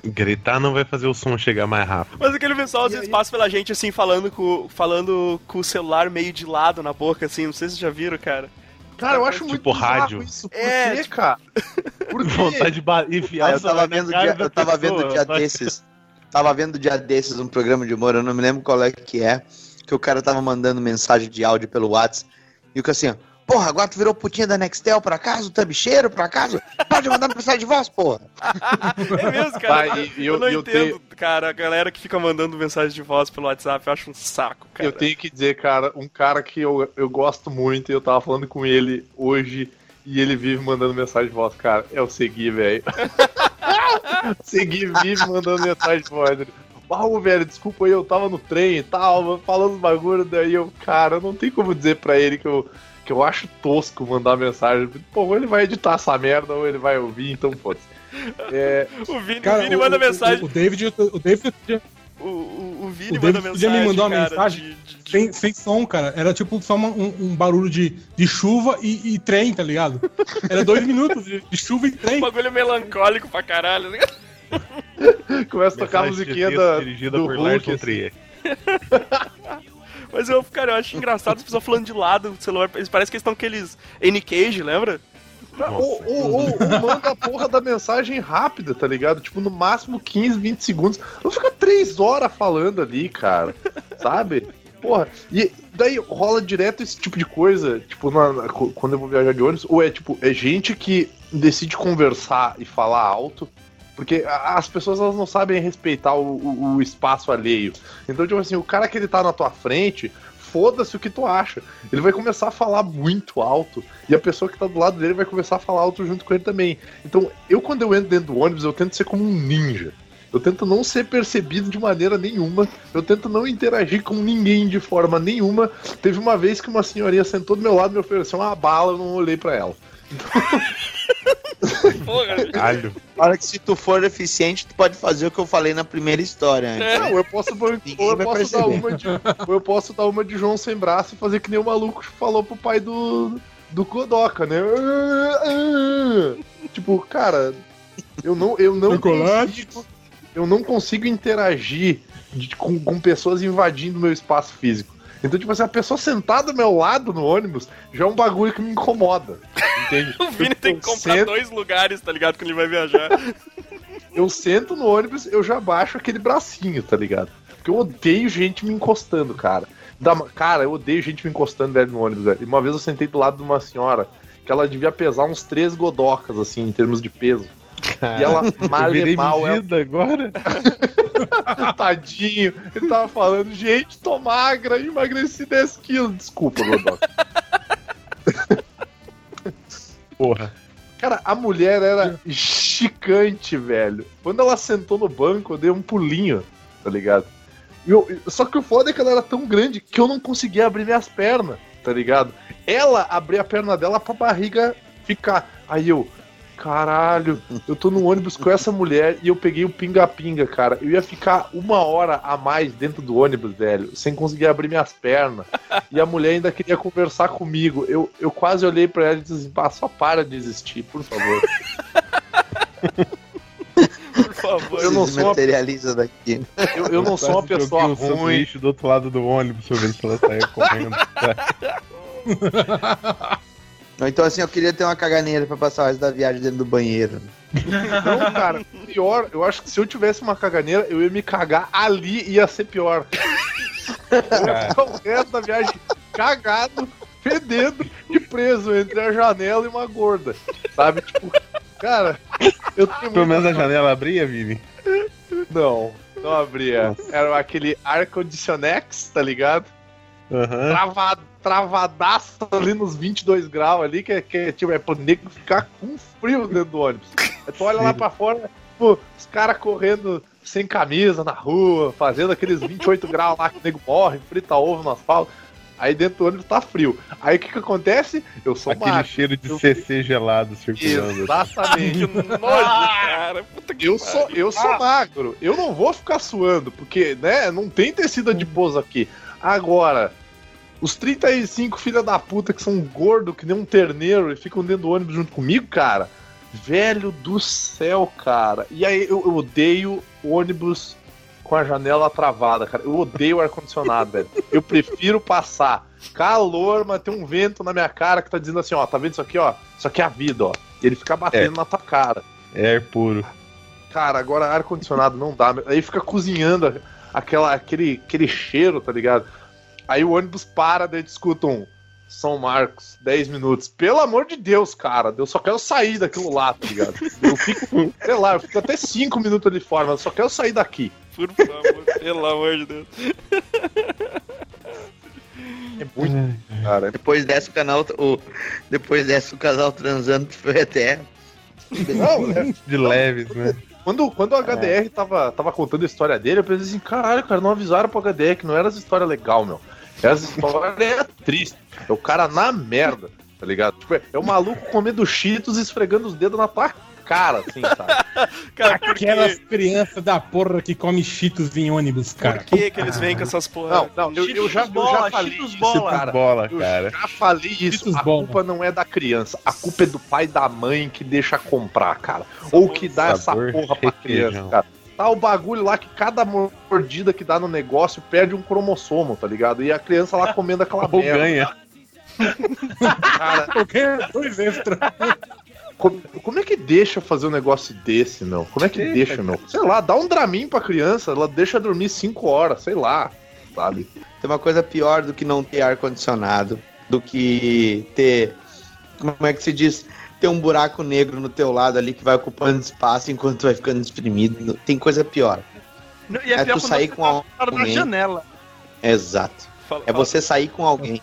Gritar não vai fazer o som chegar mais rápido. Mas aquele pessoal às vezes passa pela gente assim, falando com, falando com o celular meio de lado na boca, assim, não sei se vocês já viram, cara. Cara, eu acho Tipo muito rádio. isso. Por É, quê, tipo- cara? Por quê? Vontade de ba- enfiar Ah, eu tava vendo, cara dia, da eu tava vendo pessoa, dia vai- desses. Tava vendo dia desses um programa de humor, eu não me lembro qual é que é, que o cara tava mandando mensagem de áudio pelo WhatsApp. E o que assim, ó, porra, agora tu virou putinha da Nextel por acaso? Tu é bicheiro por acaso? Pode mandar mensagem de voz, porra. É mesmo, cara. Vai, eu, eu eu- não eu entendo, cara, a galera que fica mandando mensagem de voz pelo WhatsApp, eu acho um saco, cara. Eu tenho que dizer, cara, um cara que eu, eu gosto muito, e eu tava falando com ele hoje, e ele vive mandando mensagem de voz, cara, é o Segui, velho. Segui vive mandando mensagem de voz. Uau, velho, desculpa aí, eu tava no trem e tal, falando os bagulho, daí eu, cara, não tem como dizer pra ele que eu, que eu acho tosco mandar mensagem. Pô, ou ele vai editar essa merda, ou ele vai ouvir, então foda-se. É, O Vini, o Cara, Vini o, manda o- mensagem. O, o David, o David O, o, o Vini O manda David mensagem. podia me mandar uma cara, mensagem de- de- de- sem, sem som, cara. Era tipo só uma- um, um barulho de, de chuva e, e trem, tá ligado? Era dois minutos de, de chuva e trem. Um bagulho melancólico pra caralho. né? começa a tocar a Mensagem musiquinha da, do por Hulk, assim. Mas eu, cara, eu acho engraçado as pessoas falando de lado do celular. Eles parece que eles estão aqueles N-Cage, lembra? Ou, ou, ou- ou manda a porra da mensagem rápida, tá ligado? Tipo, no máximo 15, 20 segundos. Não fica 3 horas falando ali, cara. Sabe? Porra. E daí rola direto esse tipo de coisa, tipo, na- na- quando eu vou viajar de ônibus, ou é tipo, é gente que decide conversar e falar alto. Porque as pessoas elas não sabem respeitar o, o- o espaço alheio. Então, tipo assim, o cara que ele tá na tua frente foda-se o que tu acha. Ele vai começar a falar muito alto e a pessoa que tá do lado dele vai começar a falar alto junto com ele também. Então, eu quando eu entro dentro do ônibus, eu tento ser como um ninja. Eu tento não ser percebido de maneira nenhuma. Eu tento não interagir com ninguém de forma nenhuma. Teve uma vez que uma senhorinha sentou do meu lado e me ofereceu uma bala, eu não olhei pra ela. Porra, Caralho. Olha que se tu for eficiente, tu pode fazer o que eu falei na primeira história. É. Não, eu posso, ou eu posso dar uma de, eu posso dar uma de João sem braço e fazer que nem o maluco falou pro pai do do Kodoka, né? Tipo, cara, eu não eu não consigo, eu não consigo interagir de- com, com pessoas invadindo meu espaço físico. Então, tipo assim, a pessoa sentada do meu lado no ônibus já é um bagulho que me incomoda. Entende? o Vini tem que comprar sento- dois lugares, tá ligado? Quando ele vai viajar. eu sento no ônibus, eu já baixo aquele bracinho, tá ligado? Porque eu odeio gente me encostando, cara. Uma- cara, eu odeio gente me encostando, velho, no ônibus, velho. E uma vez eu sentei do lado de uma senhora que ela devia pesar uns três godocas, assim, em termos de peso. E ela mal e mal, ela, agora. tadinho. Ele tava falando, gente, tô magra, emagreci 10 quilos. Desculpa, godoca. Porra. Cara, a mulher era chicante, velho. Quando ela sentou no banco, eu dei um pulinho, tá ligado? Eu- só que o foda é que ela era tão grande que eu não conseguia abrir minhas pernas, tá ligado? Ela abria a perna dela pra barriga ficar. Aí eu, caralho, eu tô no ônibus com essa mulher e eu peguei o pinga-pinga, cara. Eu ia ficar uma hora a mais dentro do ônibus, velho, sem conseguir abrir minhas pernas. E a mulher ainda queria conversar comigo. Eu, eu quase olhei pra ela e disse assim, pá, só para de existir, por favor. Por favor. Eu não Se sou uma- materializa daqui. Eu, eu não sou uma pessoa joguei o ruim. do outro lado do ônibus pra ver se ela saia correndo. Então, assim, eu queria ter uma caganeira pra passar o resto da viagem dentro do banheiro. Não, cara, pior, eu acho que se eu tivesse uma caganeira, eu ia me cagar ali e ia ser pior. Eu ia ficar o resto da viagem cagado, fedendo e preso entre a janela e uma gorda. Sabe? Tipo, cara, eu tenho Pelo menos a janela abria, Vini. Não, não abria. Era aquele ar-condicionex, tá ligado? Aham. Trava, travadaço ali nos 22 graus ali, que é, que é, tipo, é pro nego ficar com frio dentro do ônibus. Aí tu olha lá pra fora, pô, os caras correndo sem camisa na rua, fazendo aqueles 28 graus lá que o nego morre, frita ovo no asfalto. Aí dentro do ônibus tá frio. Aí o que que acontece? Eu sou Aquele macho. cheiro de Eu- CC gelado circulando. Exatamente. Que nojo, cara. Puta que Eu sou, eu sou magro. Eu não vou ficar suando, porque, né, não tem tecido adiposo aqui. Agora, os 35 filha da puta que são gordos que nem um terneiro e ficam dentro do ônibus junto comigo, cara. Velho do céu, cara. E aí eu, eu odeio ônibus com a janela travada, cara. Eu odeio ar-condicionado, velho. Eu prefiro passar calor, mas tem um vento na minha cara que tá dizendo assim, ó, tá vendo isso aqui, ó? Isso aqui é a vida, ó. E ele fica batendo na tua cara. É puro. Cara, agora ar-condicionado não dá. Aí fica cozinhando aquela, aquele, aquele cheiro, tá ligado? Aí o ônibus para, daí escuta um São Marcos, 10 minutos. Pelo amor de Deus, cara, eu só quero sair daquilo lá, tá ligado? Eu fico, sei lá, eu fico até 5 minutos ali fora, mas eu só quero sair daqui. Por favor, pelo amor de Deus. É muito, cara. Depois dessa o canal, o, depois dessa o casal transando foi até. Não, né? De leves, né? Quando, quando o HDR tava, tava contando a história dele, eu pensei assim, caralho, cara, não avisaram pro HDR que não era essa história legal, meu. Essa história é triste. É o cara na merda, tá ligado? Tipo, é, é o maluco comendo cheetos e esfregando os dedos na tua cara, assim, sabe? Cara, Aquelas crianças da porra que come cheetos em ônibus, cara. por que, que eles vêm com essas porra? Não, não, eu, eu já, eu bola, já falei isso, bola. cara. Bola, Eu cara. já falei isso. Cheetos A bola. culpa não é da criança, a culpa é do pai e da mãe que deixa comprar, cara. Ou que dá essa Sabor porra pra criança, cara. Tá o bagulho lá que cada mordida que dá no negócio perde um cromossomo, tá ligado? E a criança lá comendo aquela Ou merda. ganha. Cara, dois extra. Como, como é que deixa fazer um negócio desse, meu? Como é que Eita, deixa, meu? Sei lá, dá um Dramin pra criança, ela deixa dormir 5 horas, sei lá, sabe? Tem uma coisa pior do que não ter ar-condicionado, do que ter. Como é que se diz? Ter um buraco negro no teu lado ali que vai ocupando espaço enquanto tu vai ficando exprimido. Tem coisa pior. Não, E é, É pior tu sair com tá alguém. janela. Exato. Fala- É fala. você sair com alguém.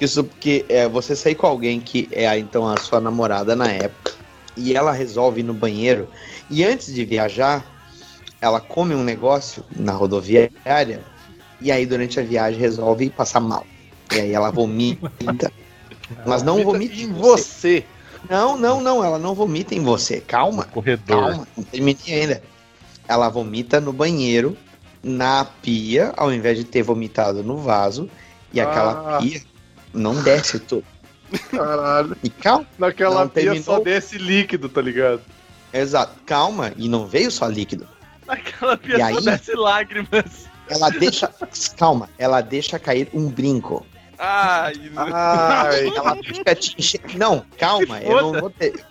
Isso porque é você sair com alguém que é então a sua namorada na época e ela resolve ir no banheiro e antes de viajar ela come um negócio na rodoviária e aí durante a viagem resolve passar mal. E aí ela vomita. Mas não vomita em você. Não, não, não, ela não vomita em você. Calma. Corredor. Calma, não terminei ainda. Ela vomita no banheiro, na pia, ao invés de ter vomitado no vaso. E aquela Ah. pia não desce tudo. Caralho. E calma, Naquela Não pia terminou. só desce líquido, tá ligado? exato, calma, e não veio só líquido. Aquela pia E só aí? desce lágrimas. Ela deixa. calma, ela deixa cair um brinco. Ai, Ai, Ela fica te enchendo. Não, calma, eu não vou ter.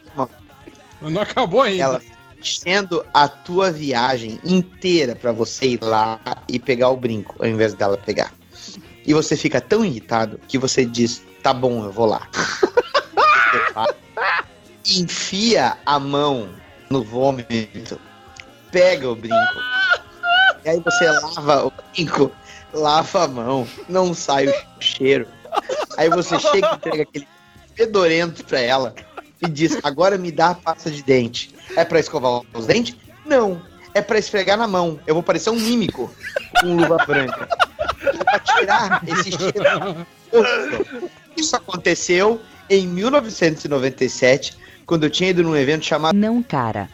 Não acabou ainda. Ela enchendo a tua viagem inteira pra você ir lá e pegar o brinco, ao invés dela pegar. E você fica tão irritado que você diz: tá bom, eu vou lá. Enfia a mão no vômito, pega o brinco. E aí você lava o brinco, lava a mão, não sai o cheiro. Aí você chega e entrega aquele fedorento pra ela e diz: agora me dá a pasta de dente. É pra escovar os dentes? Não. É pra esfregar na mão. Eu vou parecer um mímico com luva branca. Pra tirar esse cheiro. Isso aconteceu em 1997, quando eu tinha ido num evento chamado Não, cara.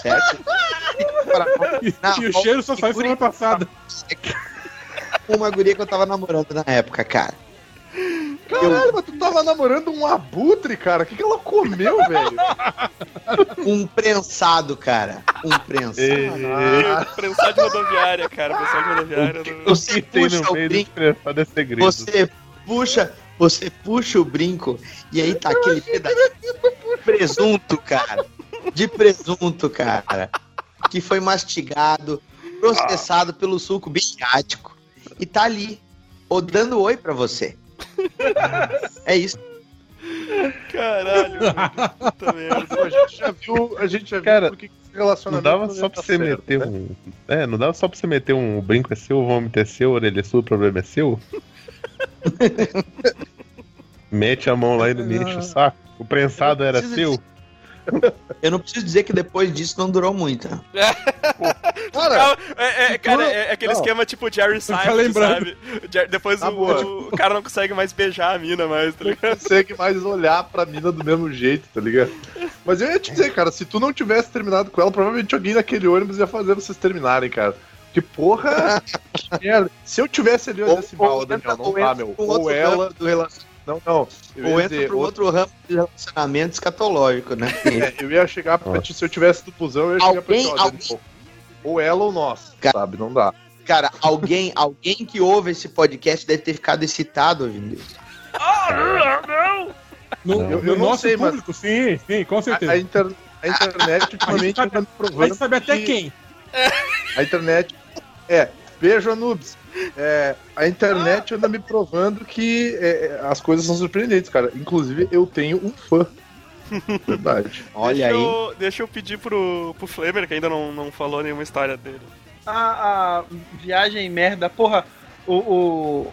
certo? Na e o cheiro só saiu semana passada. uma guria que eu tava namorando na época, cara. Caralho, mas tu tava namorando um abutre, cara. O que, que ela comeu, velho? Um prensado, cara. Um prensado. Ah, prensar de rodoviária, cara. Prensar de rodoviária. não- Você Tem puxa no o brinco, é segredo. você puxa, você puxa o brinco e aí tá aquele pedacinho de presunto, cara. De presunto, cara. Que foi mastigado, processado pelo suco biático. E tá ali, ou dando oi pra você. É isso. Caralho. Puta merda. a gente já viu, a gente já viu Cara, por que esse Não relacionamento dava só pra você certo, meter né? um. É, não dava só pra você meter um o brinco é seu, o vômito é seu, a orelha é sua, o problema é seu? Mete a mão lá e não me enche o saco. O prensado era seu? Eu não preciso dizer que depois disso não durou muito. Cara, Não, é, é, cara, é, é aquele Não. esquema tipo Jerry lembrando. sabe? Depois o, o cara não consegue mais beijar a mina mais, tá não ligado? consegue mais olhar pra mina do mesmo jeito, tá ligado? Mas eu ia te dizer, cara, se tu não tivesse terminado com ela, provavelmente alguém naquele ônibus ia fazer vocês terminarem, cara. Que porra! que merda. Se eu tivesse ali, eu ia assim, Ou- "Bah, ou Daniel, não tá, meu. Ou ela. do relacion- Não, não. Eu Ou entra dizer, pro ou- outro ramo de relacionamento escatológico, né? é, eu ia chegar pra ti, se eu tivesse do busão, eu ia chegar pra ti, Alguém- alguém- ou ela ou nós, Cara- sabe? Não dá. Cara, alguém, alguém que ouve esse podcast deve ter ficado excitado ouvindo isso. No, Não. no Eu- eu não sei, mas- público, sim, sim, com A, certeza. a inter- a internet ultimamente anda me A gente provando sabe até que- quem. A internet. É, beijo, Anubis. É, a internet anda me provando que é, as coisas são surpreendentes, cara. Inclusive, eu tenho um fã. Verdade. Olha deixa aí. Eu, deixa eu pedir pro, pro Flamer, que ainda não, não falou nenhuma história dele. A, a viagem merda, porra, o. O,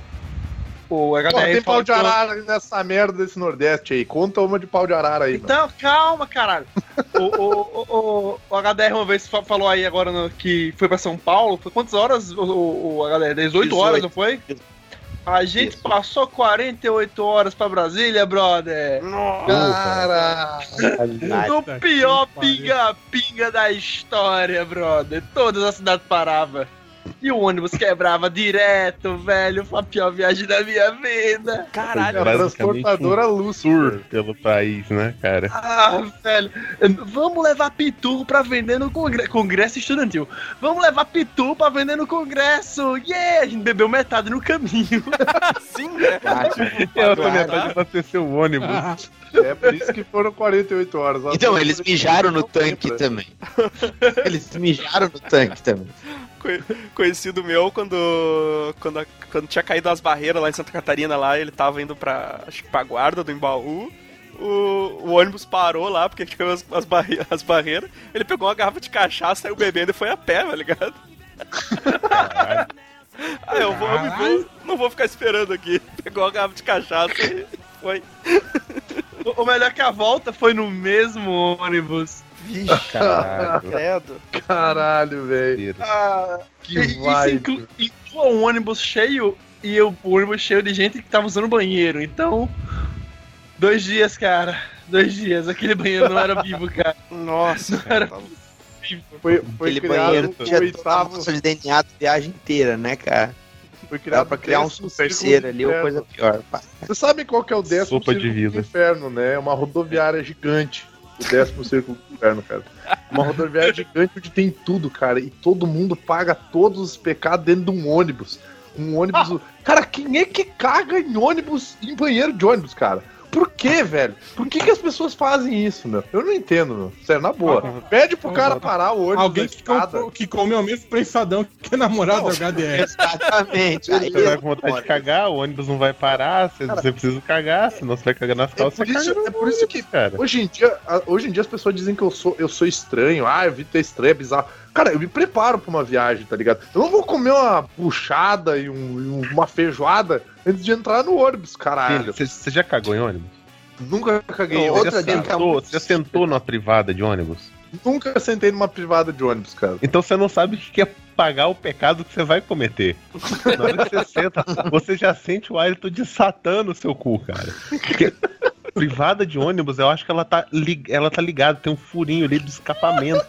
o HDR Pô, tem pau de eu- arara nessa merda desse Nordeste aí. Conta uma de pau de arara aí, mano. Então, calma, caralho. o, o, o, o, o HDR uma vez fa- falou aí agora no- que foi pra São Paulo. Foi quantas horas o, o, o HDR? 18 horas, 18. não foi? A gente Isso. passou 48 horas pra Brasília, brother. Cara, No Puta pior pinga-pinga da história, brother. Todas as cidades paravam. E o ônibus quebrava direto, velho. Foi a pior viagem da minha vida. Caralho, a Basicamente transportadora luz. Tour pelo país, né, cara? Ah, velho. Vamos levar Pitu pra vender no congre- Congresso Estudantil. Vamos levar Pitu pra vender no Congresso. Yeah! A gente bebeu metade no caminho. sim, né? Eu Tá. também metade abasteceu o ônibus. É por isso que foram 48 horas. Então, eles mijaram no tanque também. Eles mijaram no tanque também. Co- Conhecido meu, quando, quando, quando tinha caído as barreiras lá em Santa Catarina, lá, ele tava indo pra, acho que pra guarda do Embaú. O, o ônibus parou lá, porque tinha as, as, barre as barreiras. Ele pegou uma garrafa de cachaça, saiu bebendo e foi a pé, tá ligado? Ah, eu vou, eu me vou, não vou ficar esperando aqui. Pegou a garrafa de cachaça e foi. O o melhor é que a volta foi no mesmo ônibus. Vixe, Caralho. credo. Caralho, velho. Ah, Que e- isso vibe. inclu- inclua um ônibus cheio e eu, o ônibus cheio de gente que tava usando banheiro. Então, dois dias, cara. Dois dias. Aquele banheiro não era vivo, cara. Nossa, cara. tá- Foi, foi Aquele banheiro tinha toda a oitavo. de DNA da viagem inteira, né, cara? Foi Dá criado pra criar um do ali ou coisa pior, pá. Você sabe qual que é o décimo Sopa de vida. inferno, né? É uma rodoviária gigante. O décimo círculo do inferno, cara. Uma rodoviária gigante onde tem tudo, cara. E todo mundo paga todos os pecados dentro de um ônibus. Um ônibus. Cara, quem é que caga em ônibus, em banheiro de ônibus, cara? Por quê, velho? Por que, que as pessoas fazem isso, meu? Eu não entendo, meu. Sério, na boa. Pede pro cara parar o ônibus Alguém que, comprou- que comeu o mesmo prensadão que é namorado do HDR. Exatamente. Aí Você vai com vontade de cagar, o ônibus não vai parar, você, Cara, você precisa cagar, senão você vai cagar nas calças. por você isso- é por isso que- cara. Hoje em, dia, hoje em dia as pessoas dizem que eu sou, eu sou estranho. Ah, eu vi ter estranho, é bizarro. Cara, eu me preparo pra uma viagem, tá ligado? Eu não vou comer uma puxada e, um- e um- uma feijoada antes de entrar no ônibus, caralho. Você, você já cagou em ônibus? Nunca caguei. Não, Você outra já dica cara. sentou, você já sentou numa privada de ônibus? Nunca sentei numa privada de ônibus, cara. Então você não sabe o que é pagar o pecado que você vai cometer. Na hora que você senta, você já sente o hálito de Satã no seu cu, cara. Porque privada de ônibus, eu acho que ela tá, lig... ela tá ligada, tem um furinho ali do escapamento.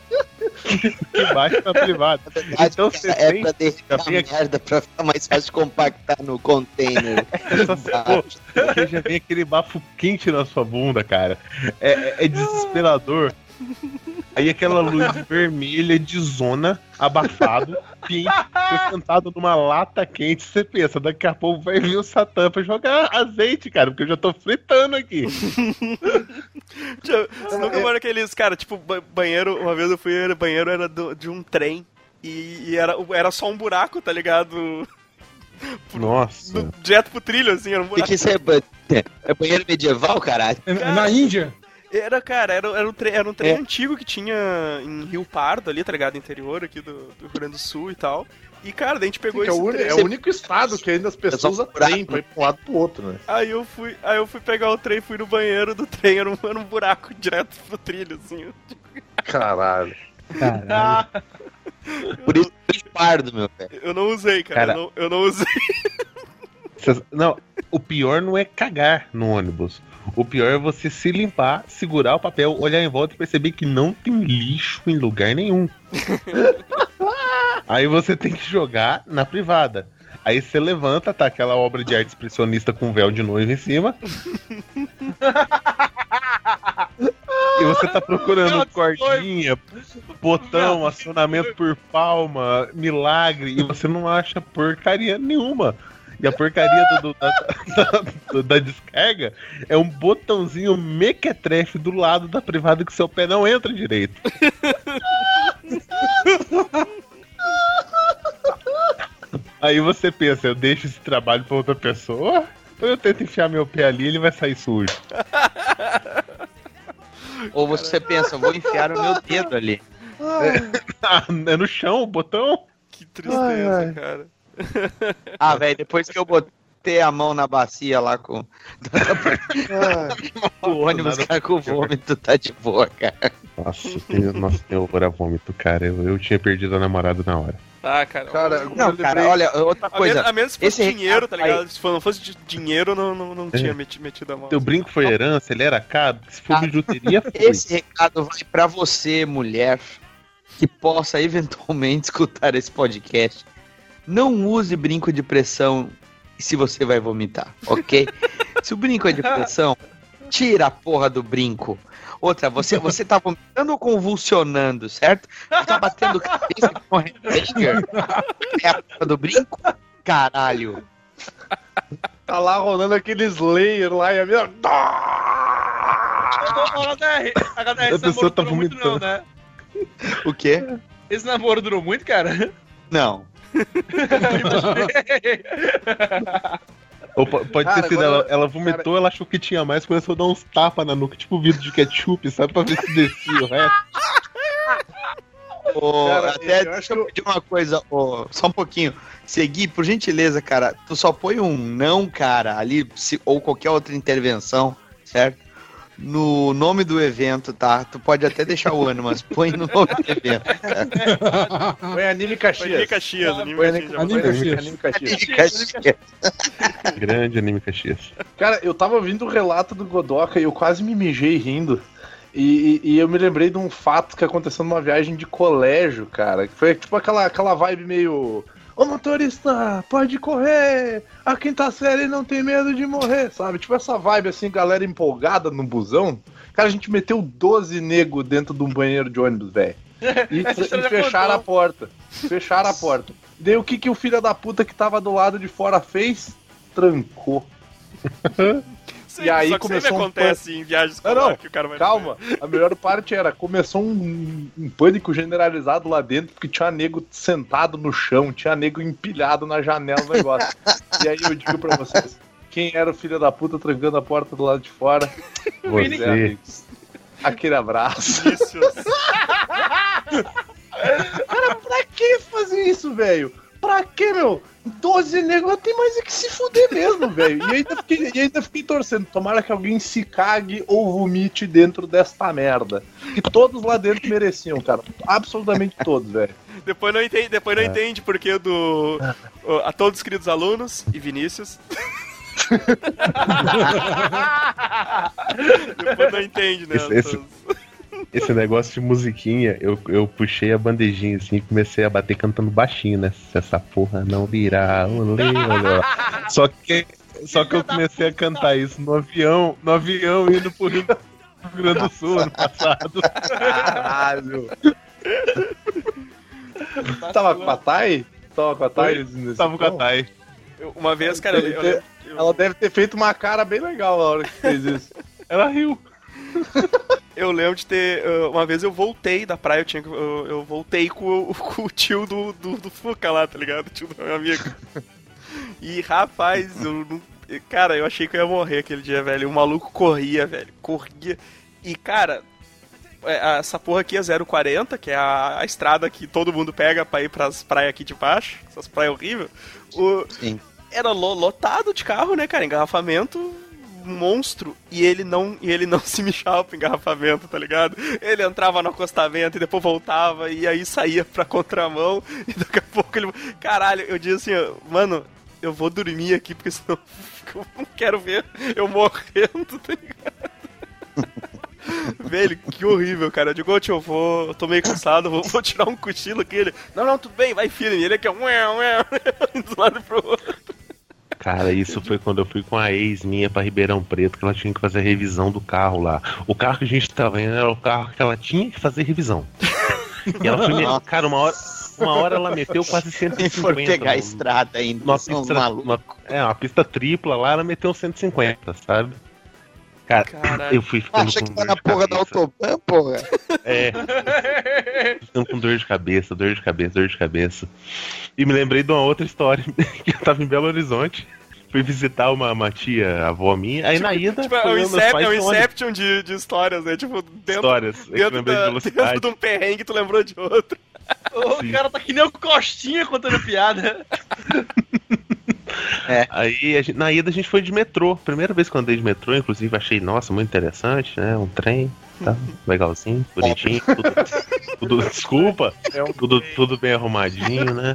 Embaixo da privada. Então você é tem- pra vem a aqui- merda pra ficar mais fácil de compactar no container. É só você, pô, porque já vem aquele bafo quente na sua bunda, cara. É, é- é desesperador. Aí aquela luz vermelha de zona, abafado, quente, sentado numa lata quente, você pensa, daqui a pouco vai vir o Satã pra jogar azeite, cara, porque eu já tô fritando aqui. Você nunca viu aqueles, cara, tipo, ba- banheiro, uma vez eu fui, banheiro era do- de um trem e, e era, era só um buraco, tá ligado? Nossa. No- direto pro trilho, assim, era um O que, buraco. que isso é? ba- É banheiro medieval, caralho? É- é Na Índia, Era, cara, era, era um trem, era um trem É. antigo que tinha em Rio Pardo ali, tá ligado? Interior aqui do, do Rio Grande do Sul e tal. E, cara, daí a gente pegou é, esse o é o único estado que ainda as pessoas buraco. trem pra ir pra um lado pro outro, né? Aí eu fui, aí eu fui pegar o trem, fui no banheiro do trem, era um, era um buraco direto pro trilho, assim. Caralho. Ah, Por isso que pardo, meu velho. Eu não usei, cara. Cara. Eu, não, eu não usei. Cês- Não, o pior não é cagar no ônibus. O pior é você se limpar, segurar o papel, olhar em volta e perceber que não tem lixo em lugar nenhum. Aí você tem que jogar na privada. Aí você levanta, tá aquela obra de arte expressionista com véu de noiva em cima. e você tá procurando cordinha, botão, acionamento por palma, milagre, e você não acha porcaria nenhuma. E a porcaria do, do- da, da- da descarga é um botãozinho mequetrefe do lado da privada que seu pé não entra direito. Aí você pensa, eu deixo esse trabalho pra outra pessoa? Ou eu tento enfiar meu pé ali e ele vai sair sujo? Ou você pensa, vou enfiar o meu dedo ali. Ah, é no chão o botão? Que tristeza, cara. Ah, velho, depois que eu botei a mão na bacia lá com o ônibus, cara, com vômito, tá de boa, cara. Nossa, eu, nossa, tem horror a vômito, cara. Eu, eu tinha perdido a namorada na hora. Ah, cara. Cara, Não, cara, olha, outra A, coisa. menos, a menos se fosse esse dinheiro, tá ligado? Se for- não fosse de dinheiro, eu não, não, não tinha meti- metido a mão. Teu brinco foi herança, ele era caro. Se for Ah, bijuteria, foi. Esse recado vai pra você, mulher, que possa eventualmente escutar esse podcast. Não use brinco de pressão se você vai vomitar, ok? se o brinco é de pressão, tira a porra do brinco. Outra, você, você tá vomitando ou convulsionando, certo? Você tá batendo cabeça com o Headbanger? É a porra do brinco? Caralho. Tá lá rolando aqueles layers lá e a minha. HDR, HDR, esse namoro tá durou muito não, vomitando. né? O quê? Esse namoro durou muito, cara? Não. Ou po- pode Cara, ter sido, agora- ela, ela vomitou, ela achou que tinha mais, começou a dar uns tapas na nuca, tipo vidro de ketchup, sabe? Pra ver se descia o resto. Ô, Cara, até eu deixa acho que pedir uma coisa, ô, só um pouquinho. Segui, por gentileza, cara, tu só põe um não, cara, ali, se- ou qualquer outra intervenção, certo? No nome do evento, tá? Tu pode até deixar o ano, mas põe no nome do evento. Põe anime Caxias. Anime Caxias, Anime Põe Caxias. já Anime foi. Caxias. Anime Caxias. Grande anime Caxias. Cara, eu tava ouvindo o relato do Godoka e eu quase me mijei rindo. E, e- e eu me lembrei de um fato que aconteceu numa viagem de colégio, cara. Que foi tipo aquela, aquela vibe meio. Ô motorista, pode correr! A quinta série não tem medo de morrer, sabe? Tipo essa vibe assim, galera empolgada no busão. Cara, a gente meteu 12 nego dentro de um banheiro de ônibus, velho. E, e fecharam a porta. Fecharam a porta. Daí o que, que o filho da puta que tava do lado de fora fez? Trancou. Sim, E aí só que sempre começou um acontece em viagens Não, não, que o cara vai Calma, a melhor parte era, começou um, um pânico generalizado lá dentro, porque tinha nego sentado no chão, tinha nego empilhado na janela do negócio. e aí eu digo pra vocês, quem era o filho da puta trancando a porta do lado de fora? É, Você. amigos. Aquele abraço. Cara, pra que fazer isso, velho? Pra que, meu? 12 negros tem mais é que se fuder mesmo, velho. E ainda, fiquei, e ainda fiquei torcendo. Tomara que alguém se cague ou vomite dentro desta merda. Que todos lá dentro mereciam, cara. Absolutamente todos, velho. Depois não entende, depois não entende porque do a todos os queridos alunos e Vinícius. depois não entende, né? Esse- esse- Esse negócio de musiquinha, eu, eu puxei a bandejinha assim e comecei a bater cantando baixinho, né? Se essa porra não virar, olê, olê. Só que, só que eu comecei a cantar isso no avião, no avião indo pro Rio Rio Grande do Sul ano passado. Caralho. Tava com a Thay? Tava com a Thay? Tava com a tom? Thay. Uma vez, cara, eu, eu, eu- Ela deve ter feito uma cara bem legal na hora que fez isso. Ela riu. eu lembro de ter. uh, Uma vez eu voltei da praia, eu, tinha, eu, eu voltei com, o- com o tio do, do, do Fuca lá, tá ligado? O tio do meu amigo. E rapaz, eu não. Cara, eu achei que eu ia morrer aquele dia, velho. O maluco corria, velho. Corria. E, cara, é, essa porra aqui é 040, que é a, a estrada que todo mundo pega pra ir pras praias aqui de baixo. Essas praias horríveis. O, Sim. era lo- lotado de carro, né, cara? Engarrafamento monstro e ele não e ele não se mijava pro engarrafamento, tá ligado? Ele entrava no acostamento e depois voltava e aí saía pra contramão e daqui a pouco ele. Caralho, eu disse assim, mano, eu vou dormir aqui porque senão eu não quero ver eu morrendo, tá ligado? Velho, que horrível, cara. Eu digo, eu vou. Eu tô meio cansado, vou, vou tirar um cochilo aqui. Ele, não, não, tudo bem, vai firme. Ele aqui, ó, ué, ué, do lado pro outro. Cara, isso foi quando eu fui com a ex minha pra Ribeirão Preto, que ela tinha que fazer a revisão do carro lá. O carro que a gente tava indo era o carro que ela tinha que fazer revisão. E ela foi, me- cara, uma hora, uma hora ela meteu quase 150. Se for pegar a estrada ainda, são pista, uma, é, uma pista tripla lá, ela meteu 150, sabe? Cara, Caralho. eu fui ficando Acha com que tá na de porra da cabeça. autobahn, porra? É, ficando com dor de cabeça, dor de cabeça, dor de cabeça. E me lembrei de uma outra história, que eu tava em Belo Horizonte, fui visitar uma, uma tia, avó minha, aí na ida, Tipo, é um, é um Inception de, de histórias, né? Tipo, dentro, histórias, eu dentro, lembrei de da, velocidade. dentro de um perrengue tu lembrou de outro. O Sim. cara tá que nem o Costinha contando piada. Aí a gente- na ida a gente foi de metrô. Primeira vez que eu andei de metrô, inclusive achei, nossa, muito interessante, né? Um trem, tá? Legalzinho, bonitinho, tudo, tudo- desculpa, É tudo, tudo bem arrumadinho, né?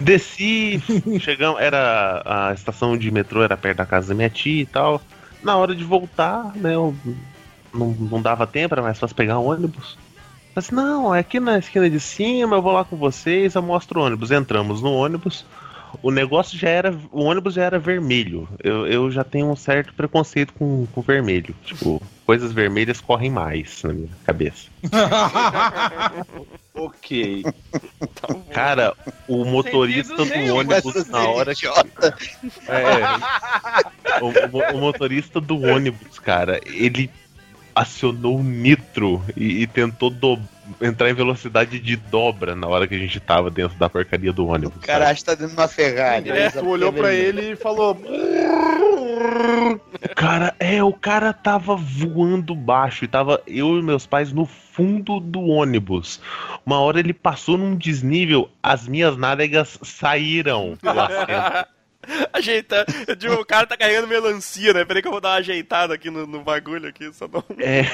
Desci, chegamos, era a estação de metrô era perto da casa da minha tia e tal. Na hora de voltar, né, eu não, não dava tempo, era mais fácil pegar um ônibus. Mas não, é aqui na esquina de cima, eu vou lá com vocês, eu mostro o ônibus. Entramos no ônibus, o negócio já era. O ônibus já era vermelho. Eu, eu já tenho um certo preconceito com, com vermelho. Tipo, coisas vermelhas correm mais na minha cabeça. Ok. Cara, o motorista do ônibus na hora que. É, o, o- o motorista do ônibus, cara, ele acionou o nitro e, e tentou do- entrar em velocidade de dobra na hora que a gente tava dentro da porcaria do ônibus. O cara acha que tá dentro de uma Ferrari. É, tu olhou pra ele e falou. O cara, é, É, o cara tava voando baixo e tava eu e meus pais no fundo do ônibus. Uma hora ele passou num desnível, as minhas nádegas saíram. Ajeitando. Eu digo, o cara tá carregando melancia, né? Peraí que eu vou dar uma ajeitada aqui no, no bagulho aqui, só não. É.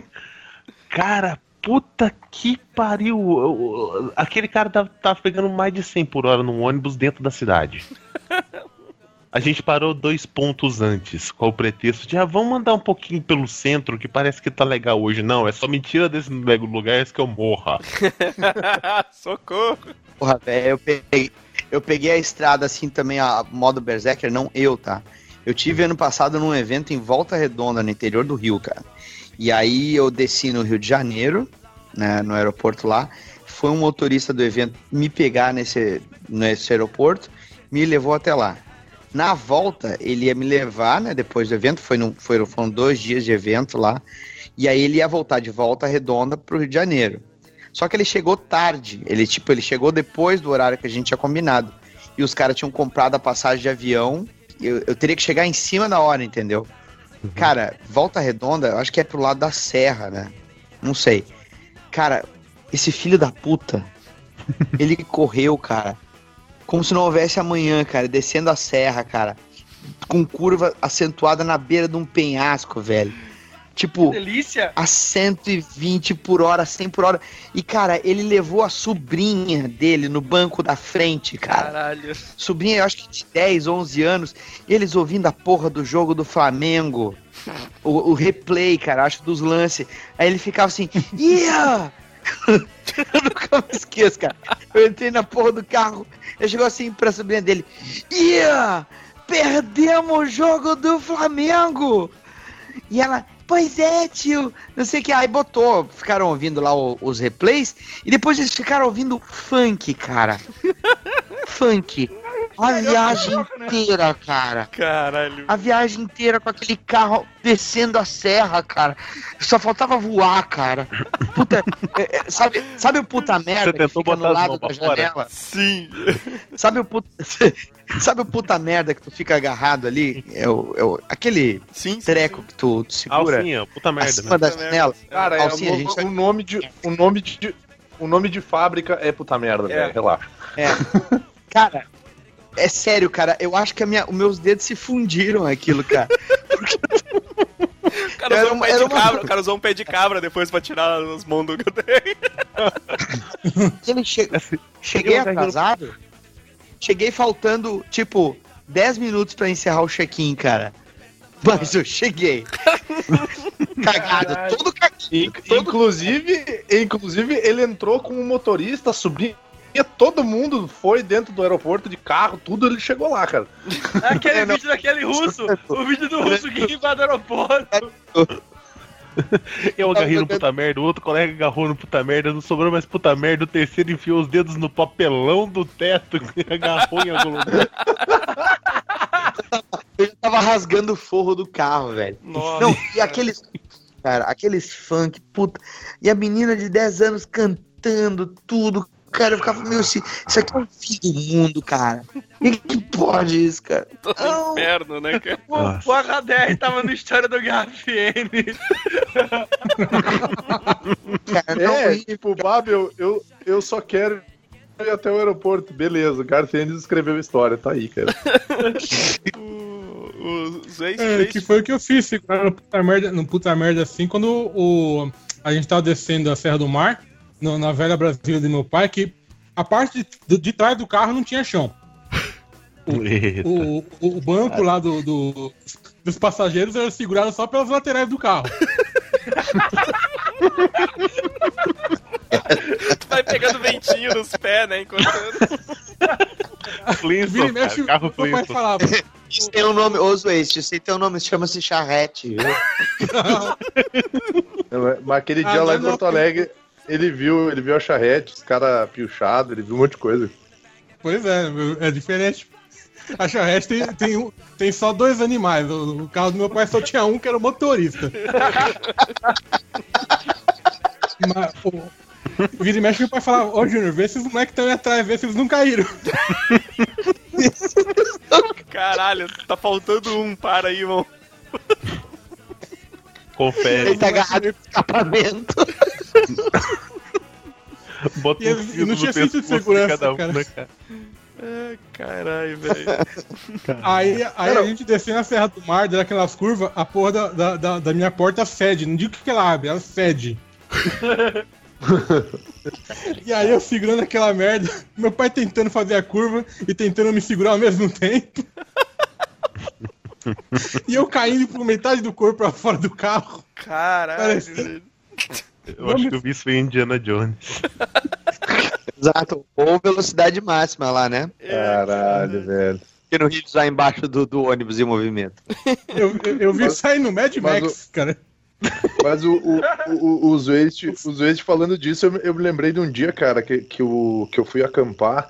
Cara, puta que pariu. Aquele cara tava, tava pegando mais de 100 por hora num ônibus dentro da cidade. A gente parou dois pontos antes, com o pretexto de, ah, vamos andar um pouquinho pelo centro, que parece que tá legal hoje. Não, é só mentira desse lugar antes que eu morra. Socorro. Porra, velho, eu peguei, eu peguei a estrada assim também, a modo Berserker, não eu, tá? Eu tive ano passado num evento em Volta Redonda, no interior do Rio, cara. E aí eu desci no Rio de Janeiro, né, no aeroporto lá. Foi um motorista do evento me pegar nesse, nesse aeroporto, me levou até lá. Na volta, ele ia me levar, né, depois do evento, foi no, foi, foram dois dias de evento lá. E aí ele ia voltar de Volta Redonda pro Rio de Janeiro. Só que ele chegou tarde. Ele, tipo, ele chegou depois do horário que a gente tinha combinado. E os caras tinham comprado a passagem de avião. Eu, eu teria que chegar em cima da hora, entendeu? Cara, Volta Redonda, eu acho que é pro lado da serra, né? Não sei. Cara, esse filho da puta, ele correu, cara. Como se não houvesse amanhã, cara, descendo a serra, cara. Com curva acentuada na beira de um penhasco, velho. Tipo, a 120 por hora, 100 por hora. E, cara, ele levou a sobrinha dele no banco da frente, cara. Caralho. Sobrinha, eu acho que de 10, 11 anos. Eles ouvindo a porra do jogo do Flamengo. O, o replay, cara, acho dos lances. Aí ele ficava assim, ia! eu nunca me esqueço, cara. Eu entrei na porra do carro. Ele chegou assim pra sobrinha dele: ia! Perdemos o jogo do Flamengo! E ela, pois é, tio. Não sei o que. Aí botou, ficaram ouvindo lá o- os replays. E depois eles ficaram ouvindo funk, cara. funk. A viagem inteira, cara. Caralho. A viagem inteira com aquele carro descendo a serra, cara. Só faltava voar, cara. Puta, é, é, sabe, sabe o puta merda que tentou fica botar no lado da pra fora? janela? Sim. Sabe o puta, sabe o puta merda que tu fica agarrado ali? É o, é o- aquele Sim, sim, treco que tu, tu segura Alcinha, puta merda, acima né? da Puta janela. Cara, é, Alcinha, a o, gente o nome de. O nome de. O nome de fábrica é puta merda, É. velho. Relaxa. É. Cara, é sério, cara. Eu acho que a minha, os meus dedos se fundiram aquilo, cara. O cara Era usou um pé era de uma- cabra, o cara usou um pé de cabra depois pra tirar as mãos do Ele che... Cheguei atrasado. Cheguei faltando, tipo, 10 minutos pra encerrar o check-in, cara. Mas eu cheguei. cagado, Caralho. todo cagado. Todo- Inclusive, inclusive, ele entrou com um motorista, sobrinha. Todo mundo foi dentro do aeroporto de carro, tudo ele chegou lá, cara. Aquele É, não. vídeo daquele russo! O vídeo do russo que invade o aeroporto! Eu agarrei no puta merda, o outro colega agarrou no puta merda, não sobrou mais puta merda, o terceiro enfiou os dedos no papelão do teto e agarrou em algum lugar. Eu já tava rasgando o forro do carro, velho. Nossa. Não, e aqueles. Cara, aqueles funk, puta. E a menina de 10 anos cantando tudo. Cara, eu ficava, meu, isso, isso aqui é um fim do mundo, cara. E que pode isso, cara? Todo Não. inferno, né, cara? O, Nossa. o HDR tava no história do GFN. Cara, não, É, tipo, eu, eu, eu só quero ir até o aeroporto. Beleza, o Ennis escreveu a história, tá aí, cara. O- Os ex É, que foi o que eu fiz, segurar no puta merda, no puta merda assim, quando o, a gente tava descendo a Serra do Mar, no- na velha Brasília de meu pai, que a parte de, de trás do carro não tinha chão. O, o, o banco lá do, do- dos passageiros era segurado só pelas laterais do carro. Tu vai pegando ventinho nos pés, né? Enquanto... Vira Flintstone, e mexe, cara, carro. É falava. Isso tem um nome, ô Zwest, isso aí tem um nome, chama-se charrete? Mas aquele Ah, dia lá não, em não. Porto Alegre, ele viu, ele viu a charrete, os caras piochados, ele viu um monte de coisa. Pois é, é diferente. A charrete tem, tem, um- tem só dois animais. O, o carro do meu pai só tinha um, que era o motorista. Mas, pô, vira e mexe, meu pai falava, ô Júnior, vê se os moleques estão aí atrás, vê se eles não caíram. Caralho, tá faltando um, para aí, irmão. Confere. Ele tá agarrado no escapamento. Bota E um fio não no tinha cinto de segurança, cada um, cara. né, cara? Ah, Caralho, velho. Aí, aí a gente descendo a Serra do Mar, dando aquelas curvas, a porra da, da, da- da minha porta cede. Não digo que ela abre, ela cede. e aí eu segurando aquela merda, meu pai tentando fazer a curva e tentando me segurar ao mesmo tempo. e eu caindo por metade do corpo pra fora do carro. Caralho, Parece-. Eu acho que eu vi isso em Indiana Jones. Exato. Ou velocidade máxima lá, né? Caralho, velho. Porque no Rio lá embaixo do, do ônibus em movimento. Eu, eu, eu vi Mas- sair no Mad mas Max, cara. Mas o, o, o, o, o o falando disso, eu, me- eu me lembrei de um dia, cara, que, que, eu, que eu fui acampar,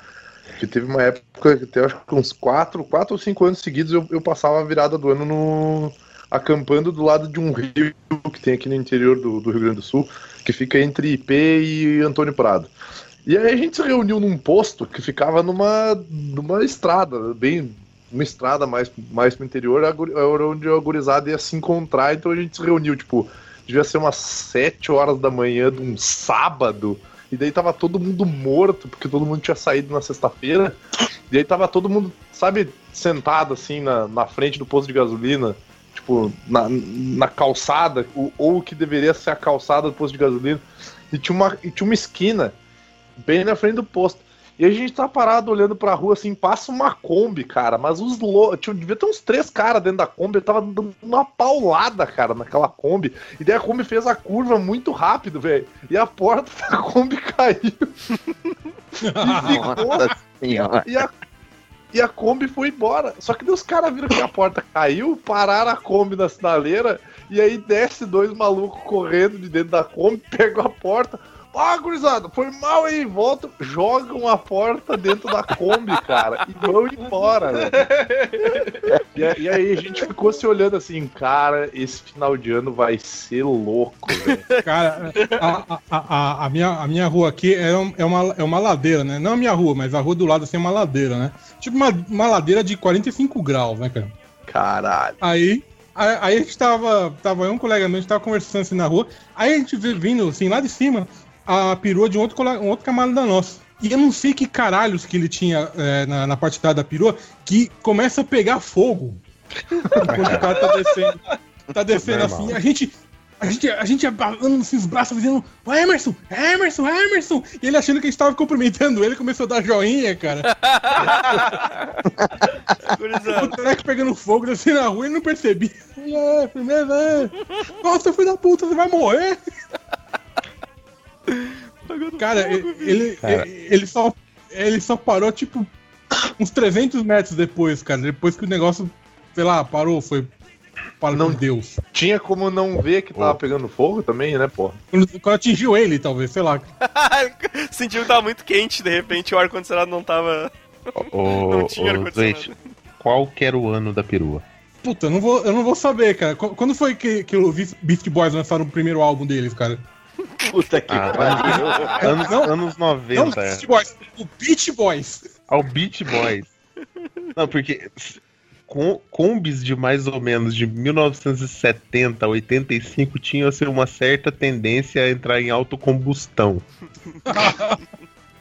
que teve uma época, até acho que uns 4, quatro ou 5 anos seguidos, eu, eu passava a virada do ano no, acampando do lado de um rio que tem aqui no interior do, do Rio Grande do Sul, que fica entre IP e Antônio Prado. E aí a gente se reuniu num posto que ficava numa, numa estrada, bem uma estrada mais, mais pro interior, era onde a gurizada ia se encontrar, então a gente se reuniu, tipo, devia ser umas 7 horas da manhã de um sábado, e daí tava todo mundo morto, porque todo mundo tinha saído na sexta-feira, e aí tava todo mundo, sabe, sentado assim na, na frente do posto de gasolina, tipo, na, na calçada, o- ou o que deveria ser a calçada do posto de gasolina, e tinha uma, e tinha uma esquina bem na frente do posto. E a gente tá parado olhando pra rua assim, passa uma Kombi, cara, mas os loucos. Devia ter uns três caras dentro da Kombi, eu tava dando uma paulada, cara, naquela Kombi. E daí a Kombi fez a curva muito rápido, velho. E a porta da Kombi caiu. e ficou. Nossa senhora. E a, e a Kombi foi embora. Só que daí os caras viram que a porta caiu, pararam a Kombi na sinaleira, e aí desce dois malucos correndo de dentro da Kombi, pegam a porta. Ah, gurizada, foi mal aí, voltam, jogam a porta dentro da Kombi, cara, e vão embora, velho. E, e aí a gente ficou se olhando assim, cara, esse final de ano vai ser louco, velho. Cara, a, a, a, a minha, a minha rua aqui é, um- é, uma, é uma ladeira, né? Não a minha rua, mas a rua do lado assim é uma ladeira, né? Tipo uma, uma ladeira de 45 graus, né, cara? Caralho. Aí, aí, a gente tava, tava eu um colega meu, a gente tava conversando assim na rua, aí a gente vindo assim lá de cima a perua de um outro, um outro camarada nosso. E eu não sei que caralhos que ele tinha é, na, na parte de trás da perua que começa a pegar fogo. Enquanto o cara tá descendo. Tá descendo Normal. assim, a gente. A gente, a gente abalando assim os braços, dizendo, ô Emerson, Emerson, Emerson! E ele achando que a gente tava cumprimentando ele, começou a dar joinha, cara. O treco pegando fogo assim na rua e não percebi. É, firmeza, é. Nossa, filho da puta, você vai morrer. Cara, ele, ele, Cara. ele só, ele só parou, tipo, uns 300 metros depois, cara. Depois que o negócio, sei lá, parou, foi para Não- Deus. Tinha como não ver que tava pegando fogo também, né, pô? Quando, atingiu ele, talvez, sei lá. Sentiu que tava muito quente, de repente o ar-condicionado não tava. Ô, Não tinha ar-condicionado. Qual que era o ano da perua? Puta, eu não vou, eu não vou saber, cara. Qu- Quando foi que, que o Beast Boys lançaram o primeiro álbum deles, cara? Puta que Ah, pariu. Anos, Não. anos Não, 90. Beast Boys, o Beach Boys. Ao Beach Boys. Não, porque com, combis de mais ou menos de 1970 a 85 tinham assim, uma certa tendência a entrar em autocombustão.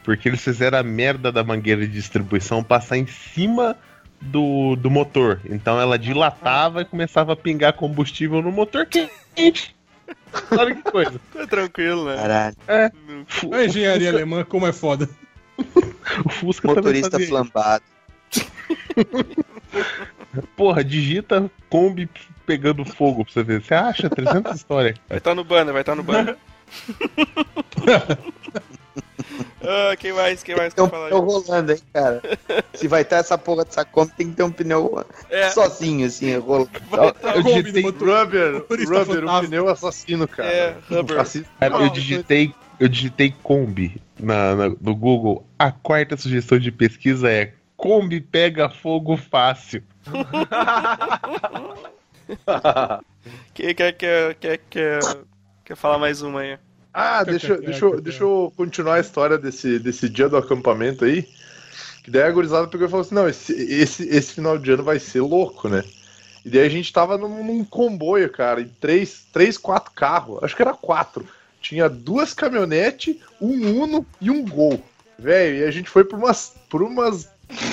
Porque eles fizeram a merda da mangueira de distribuição passar em cima do, do motor. Então ela dilatava e começava a pingar combustível no motor quente. Olha que coisa. Tá tranquilo, né? Caralho. Fu- A engenharia alemã, como é foda. O Fusca Motorista flambado. Porra, digita Kombi pegando fogo pra você ver. Você acha 300 histórias. Vai estar no banner, vai estar no banner. ah, quem mais? Quem mais Tem quer um falar pneu aí? rolando, hein, cara. Se vai ter essa porra dessa Kombi, tem que ter um pneu É, sozinho, assim, rolando. vai tá- Eu digitei. Rubber, Rubber, o fantasma. pneu assassino, cara. É, Rubber. Assi- cara, eu Não, digitei, eu digitei Kombi na, na- no Google. A quarta sugestão de pesquisa é Kombi pega fogo fácil. quem quer, quer, quer, quer, quer falar mais uma aí? Ah, deixa, deixa, eu- deixa eu continuar a história desse, desse dia do acampamento aí. Que daí a gurizada pegou e falou assim: não, esse, esse, esse final de ano vai ser louco, né? E daí a gente tava num, num comboio, cara, em três, três, quatro carros. Acho que era quatro. Tinha duas caminhonetes, um Uno e um Gol. Velho, e a gente foi por umas, por umas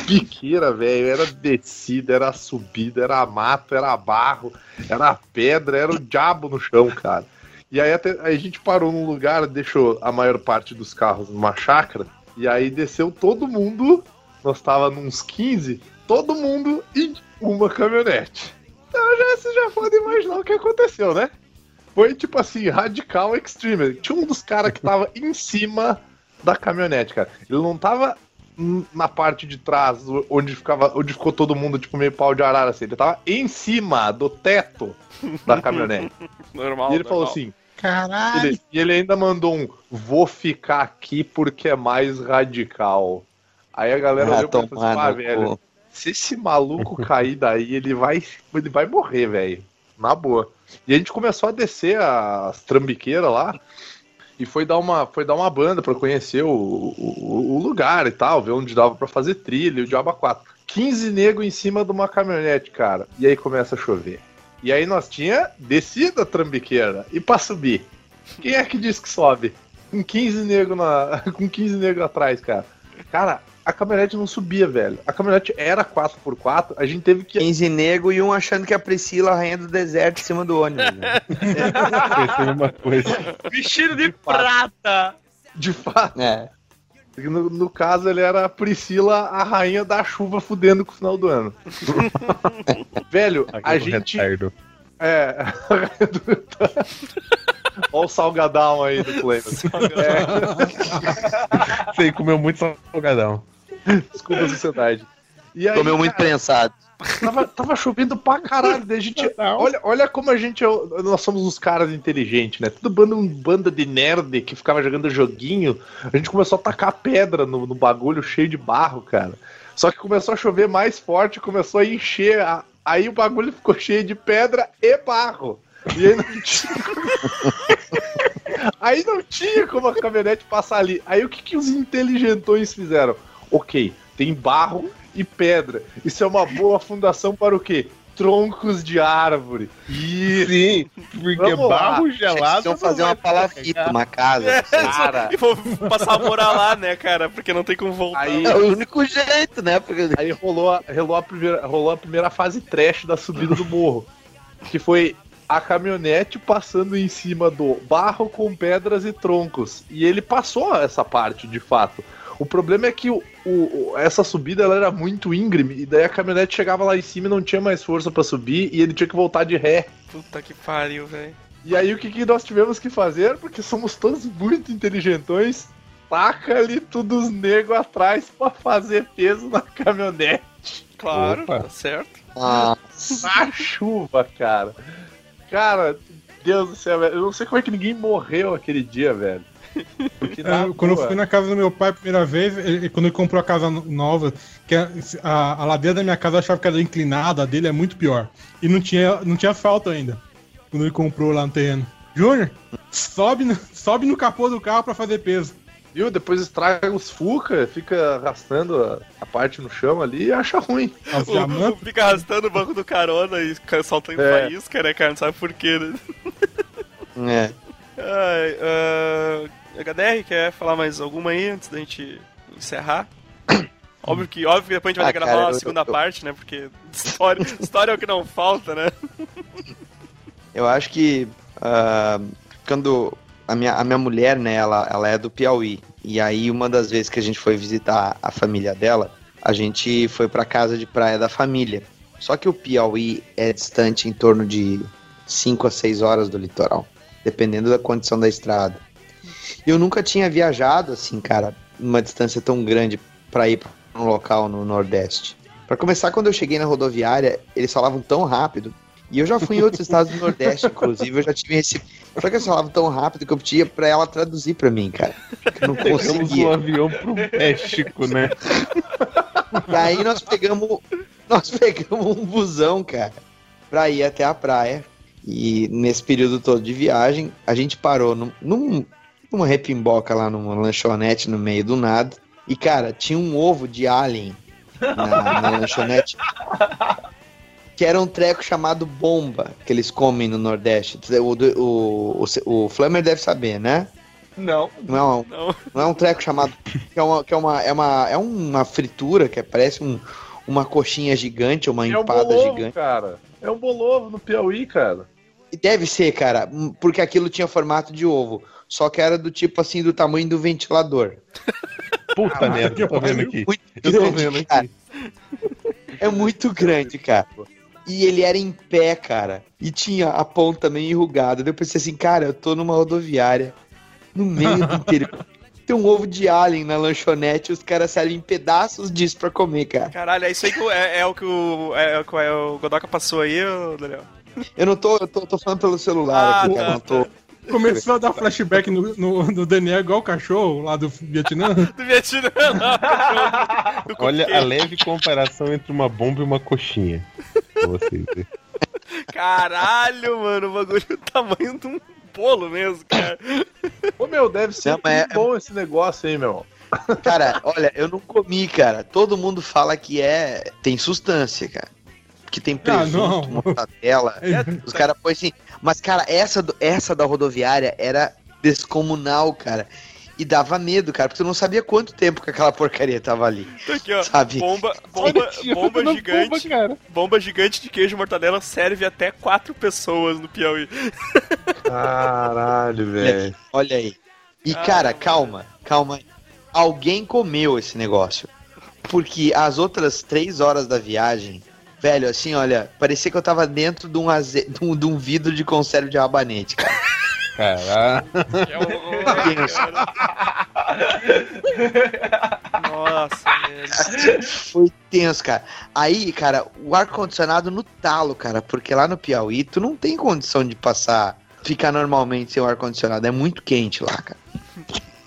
biqueira, velho. Era descida, era subida, era mato, era barro, era pedra, era o diabo no chão, cara. E aí até, aí a gente parou num lugar, deixou a maior parte dos carros numa chácara, e aí desceu todo mundo, nós tava nos 15, todo mundo em uma caminhonete. Então já, vocês já podem imaginar o que aconteceu, né? Foi tipo assim, radical extreme. Tinha um dos caras que tava em cima da caminhonete, cara. Ele não tava na parte de trás, onde ficava, onde ficou todo mundo, tipo, meio pau de arara, assim. Ele tava em cima do teto da caminhonete. Normal. e ele falou normal. assim, Caralho. ele- e ele ainda mandou um vou ficar aqui porque é mais radical. Aí a galera Ah, olhou pra e falou assim, ah, velho, se esse maluco cair daí, ele vai, ele vai morrer, velho. Na boa. E a gente começou a descer as trambiqueiras lá e foi dar uma, foi dar uma banda pra conhecer o, o, o lugar e tal, ver onde dava pra fazer trilha o Diaba 4. 15 nego em cima de uma caminhonete, cara. E aí começa a chover. E aí nós tinha descido a trambiqueira e pra subir. Quem é que diz que sobe? Com 15 nego na, com 15 nego atrás, cara. Cara, a caminhonete não subia, velho. A caminhonete era 4x4, a gente teve que 15 nego e um achando que a Priscila, a rainha do deserto, em cima do ônibus. né? Pensei numa coisa. Vestido de prata! de fato, É. no, no caso ele era a Priscila, a rainha da chuva fudendo com o final do ano. velho, a Aquele gente retardo. é Olha o salgadão aí do Flamengo. Você comeu muito salgadão. Desculpa a sociedade. E aí, Comeu muito cara, prensado. Tava, tava chovendo pra caralho. Daí a gente. Olha, olha como a gente. é Nós somos uns caras inteligentes, né? Tudo banda, um banda de nerd que ficava jogando joguinho. A gente começou a tacar pedra no, no bagulho cheio de barro, cara. Só que começou a chover mais forte, começou a encher. a- aí o bagulho ficou cheio de pedra e barro. E aí não tinha. aí não tinha como a caminhonete passar ali. Aí o que, que os inteligentões fizeram? Ok, tem barro e pedra. Isso é uma boa fundação para o quê? Troncos de árvore. Isso. Sim, porque Vamos lá. barro Eles gelado. vão fazer não uma palafita, uma casa. É, Cara. E vou passar a morar lá, né, cara? Porque não tem como voltar. Aí- É o único jeito, né? Porque Aí rolou, a- rolou, a primeira, rolou a primeira fase trash da subida do morro. Que foi a caminhonete passando em cima do barro com pedras e troncos. E ele passou essa parte, de fato. O problema é que o, o- essa subida ela era muito íngreme, e daí a caminhonete chegava lá em cima e não tinha mais força pra subir, e ele tinha que voltar de ré. Puta que pariu, velho. E aí o que, que nós tivemos que fazer? Porque somos todos muito inteligentões. Taca ali todos os negros atrás pra fazer peso na caminhonete. Claro, Opa. tá certo. Ah, Na chuva, cara. Cara, Deus do céu, velho. Eu não sei como é que ninguém morreu aquele dia, velho. É, quando eu fui na casa do meu pai a primeira vez, ele- quando ele comprou a casa no- nova, que a, a, a ladeira da minha casa eu achava que era inclinada, a dele é muito pior. E não tinha, não tinha asfalto ainda. Quando ele comprou lá no terreno. Júnior, sobe no, sobe no capô do carro pra fazer peso. Viu? Depois estraga os fuca, fica arrastando a, a parte no chão ali e acha ruim. As O, o- fica arrastando o banco do carona e soltando É. faísca, né, cara? Não sabe por quê, né? é. Ai, ah, HDR, quer falar mais alguma aí antes da gente encerrar? Óbvio que, óbvio que depois a gente vai Ah, gravar cara, uma eu- segunda eu- parte, né? Porque história, história é o que não falta, né? Eu acho que ah, quando a minha, a minha mulher, né, ela, ela é do Piauí. E aí, uma das vezes que a gente foi visitar a família dela, a gente foi pra casa de praia da família. Só que o Piauí é distante em torno de 5 a 6 horas do litoral, dependendo da condição da estrada. Eu nunca tinha viajado assim, cara, uma distância tão grande pra ir pra um local no Nordeste. Pra começar, quando eu cheguei na rodoviária, eles falavam tão rápido e eu já fui em outros estados do Nordeste, inclusive, eu já tive esse. Só que eles falavam tão rápido que eu pedia pra ela traduzir pra mim, cara. Eu não Pegamos um conseguia. avião pro México, né? E aí nós pegamos. Nós pegamos um busão, cara, pra ir até a praia. E nesse período todo de viagem, a gente parou num, num- numa repimboca lá, numa lanchonete no meio do nada. E, cara, tinha um ovo de alien na, na lanchonete. que era um treco chamado bomba, que eles comem no Nordeste. O, o, o, o Flammer deve saber, né? Não. Não é um, Não. não é um treco chamado. Que é uma, que é uma, é uma, é uma fritura que parece um, uma coxinha gigante, uma É um empada bolovo, gigante. cara. É um bolovo no Piauí, cara. E Deve ser, cara, porque aquilo tinha formato de ovo. Só que era do tipo assim, do tamanho do ventilador. Puta merda, eu tô vendo aqui. Muito Eu tô grande, vendo cara. aqui. É muito grande, cara. E ele era em pé, cara. E tinha a ponta meio enrugada. Daí eu pensei assim, cara, eu tô numa rodoviária, no meio do interior. Tem um ovo de alien na lanchonete e os caras servem pedaços disso pra comer, cara. Caralho, é isso aí que é, é o que o, é, o que o Godoka passou aí, ô, Daniel? Eu não tô, eu tô, tô falando pelo celular Ah, aqui, tá, cara. Não tô. Começou a dar flashback no, no, no Daniel igual o cachorro lá do Vietnã. Do Vietnã, não. do Olha coqueiro. a leve comparação entre uma bomba e uma coxinha. Pra vocês verem. Caralho, mano, o bagulho é o tamanho de um bolo mesmo, cara. Ô, meu, deve ser Não, é- muito bom esse negócio aí, meu. Cara, olha, eu não comi, cara. Todo mundo fala que é. Tem substância, cara. Que tem presunto, não. mortadela. Os caras põem assim. Mas, cara, essa, do- essa da rodoviária era descomunal, cara. E dava medo, cara, porque tu não sabia quanto tempo que aquela porcaria tava ali. Tá aqui, ó. Sabe? Bomba, bomba, bomba Bomba, gigante. cara. Bomba gigante de queijo mortadela serve até quatro pessoas no Piauí. Caralho, velho. Olha aí. E, Ah, cara, calma, calma aí. Alguém comeu esse negócio. Porque as outras três horas da viagem, velho, assim, olha, parecia que eu tava dentro de um, aze... de um, de um vidro de conserva de rabanete, cara. Caralho. É. Nossa, velho. Foi tenso, cara. Aí, cara, o ar-condicionado no talo, cara, porque lá no Piauí tu não tem condição de passar, ficar normalmente sem o ar-condicionado. É muito quente lá, cara.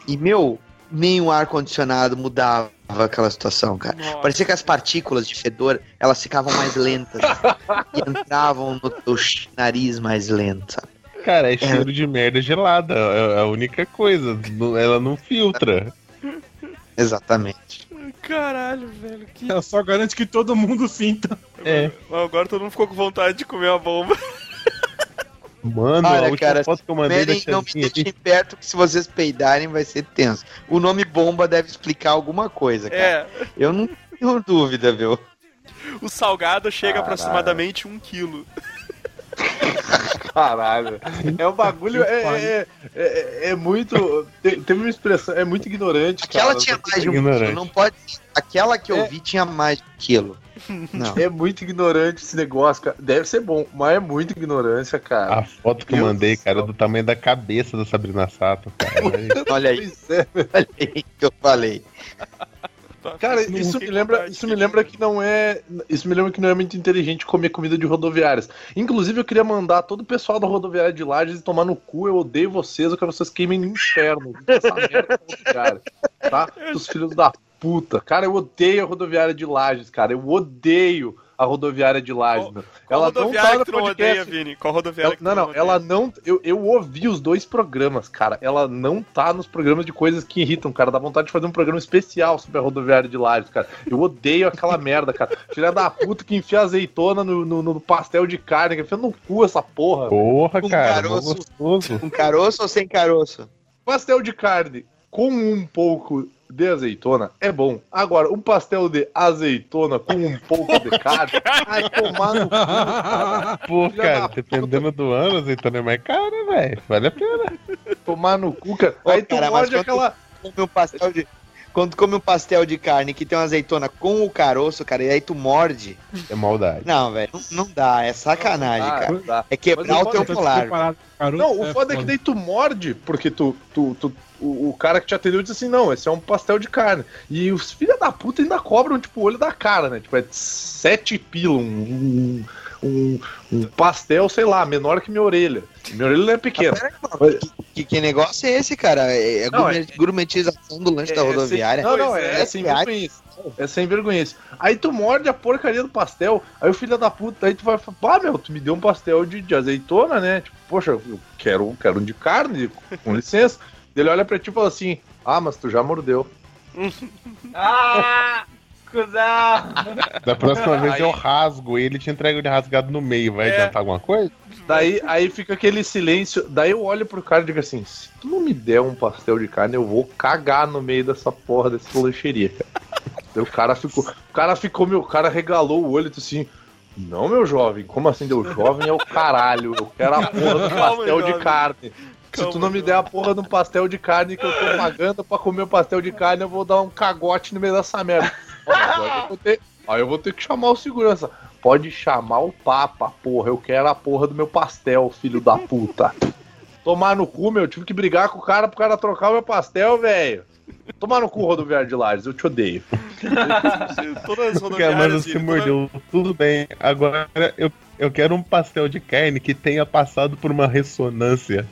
E, meu, nem o ar-condicionado mudava aquela situação, cara. Nossa. Parecia que as partículas de fedor, elas ficavam mais lentas. e entravam no teu nariz mais lento, sabe? Cara, é cheiro de merda gelada. É a única coisa. Ela não filtra. Exatamente. Caralho, velho. Que... Ela só garante que todo mundo sinta. É. Agora todo mundo ficou com vontade de comer uma bomba. Mano, Olha, a cara, foto que eu mandei da não me Chazinha aqui. deixem perto, que se vocês peidarem vai ser tenso. O nome bomba deve explicar alguma coisa, cara. É, Eu não tenho dúvida, viu? o salgado chega Caralho. aproximadamente um quilo. Caralho. É um bagulho. É, é, é, é muito. te- Teve uma expressão. É muito ignorante, Aquela cara. tinha mais de um ignorante. quilo, não pode. Aquela que eu É. vi tinha mais de um quilo. Não. É muito ignorante esse negócio, cara. Deve ser bom, mas é muito ignorância, cara. A foto que eu Deus mandei, do cara, céu. do tamanho da cabeça da Sabrina Sato, cara. Olha aí, é, olha aí que eu falei. Cara, Não isso me lembra, isso me lembra que não é, isso me lembra que não é muito inteligente comer comida de rodoviárias. Inclusive eu queria mandar todo o pessoal da rodoviária de Lages tomar no cu. Eu odeio vocês, eu quero que vocês queimem no inferno. Essa merda da rodoviária, tá? Os filhos da puta. Cara, eu odeio a rodoviária de Lages, cara. Eu odeio a rodoviária de Lages, Qual- meu. Qual Ela não tá no podcast. odeia, Vini? Qual rodoviária Ela- não, não, odeia? ela não. Eu, eu ouvi os dois programas, cara. Ela não tá nos programas de coisas que irritam, cara. Dá vontade de fazer um programa especial sobre a rodoviária de Lages, cara. Eu odeio aquela merda, cara. Filha da puta que enfia azeitona no, no, no pastel de carne, que enfia no cu essa porra. Porra, Com cara, caroço. gostoso. Com caroço ou sem caroço? Pastel de carne com um pouco de azeitona é bom. Agora, um pastel de azeitona com um pouco de carne, ai, tomar no cu, cara. Pô, cara, dependendo do ano, azeitona é mais cara, velho. Vale a pena. Tomar no cu, cara. Ô, Aí tu cara, morde aquela. Come um pastel de. Quando tu come um pastel de carne que tem uma azeitona com o caroço, cara, e aí tu morde. É maldade. Não, velho, não, não dá, é sacanagem, Ah, cara. não dá. É quebrar Mas o eu teu molar. Não, o foda é que daí tu morde, porque tu, tu, tu- o, o cara que te atendeu disse assim, não, esse é um pastel de carne. E os filha da puta ainda cobram, tipo, o olho da cara, né? Tipo, é sete pila, um, um, um, um pastel, sei lá, menor que minha orelha. Minha orelha não é pequena. Pera aí, que, que, que negócio é esse, cara? É, é Não, gourmet- gourmetização do lanche da É, rodoviária. Sem, não, não, é, é, é sem vergonhice. É sem vergonhice. Aí tu morde a porcaria do pastel, aí o filho da puta, aí tu vai falar, ah, meu, tu me deu um pastel de, de azeitona, né? Tipo, poxa, eu quero, quero um de carne, com licença. Ele olha pra ti e fala assim, ah, mas tu já mordeu. Ah! Cusão! Da próxima vez Aí- eu rasgo ele te entrego ele rasgado no meio. Vai É. adiantar alguma coisa? Daí aí fica aquele silêncio. Daí eu olho pro cara e digo assim: se tu não me der um pastel de carne, eu vou cagar no meio dessa porra dessa lancheria, cara. O cara ficou. O cara ficou, meu, o cara regalou o olho e disse assim. Não, meu jovem, como assim? Deu jovem é o caralho. Eu quero a porra do Calma, pastel de jovem. carne. Se tu não me der a porra de um pastel de carne que eu tô pagando pra comer o pastel de carne, eu vou dar um cagote no meio dessa merda. Ó, agora eu vou ter- Aí eu vou ter que chamar o segurança. Pode chamar o Papa, porra. Eu quero a porra do meu pastel, filho da puta. Tomar no cu, meu. Eu tive que brigar com o cara pro cara trocar o meu pastel, velho. Tomar no cu, rodoviário de Lages. Eu te odeio. Todas as Cara, mas rodoviárias. você Vini, mordeu. Tudo bem. Agora eu, eu quero um pastel de carne que tenha passado por uma ressonância.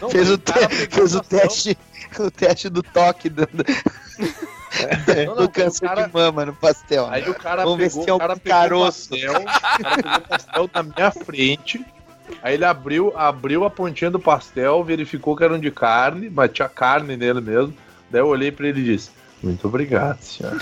Não, fez o, te- fez o pastel. o teste do toque do, do, Não, do não, câncer o cara- de mama no pastel. Aí o cara Vamos ver pegou, se tem o cara algum pegou caroço. o pastel, o cara pegou o pastel na minha frente. Aí ele abriu, abriu a pontinha do pastel, verificou que era um de carne, mas tinha carne nele mesmo. Daí eu olhei pra ele e disse: Muito obrigado, senhor.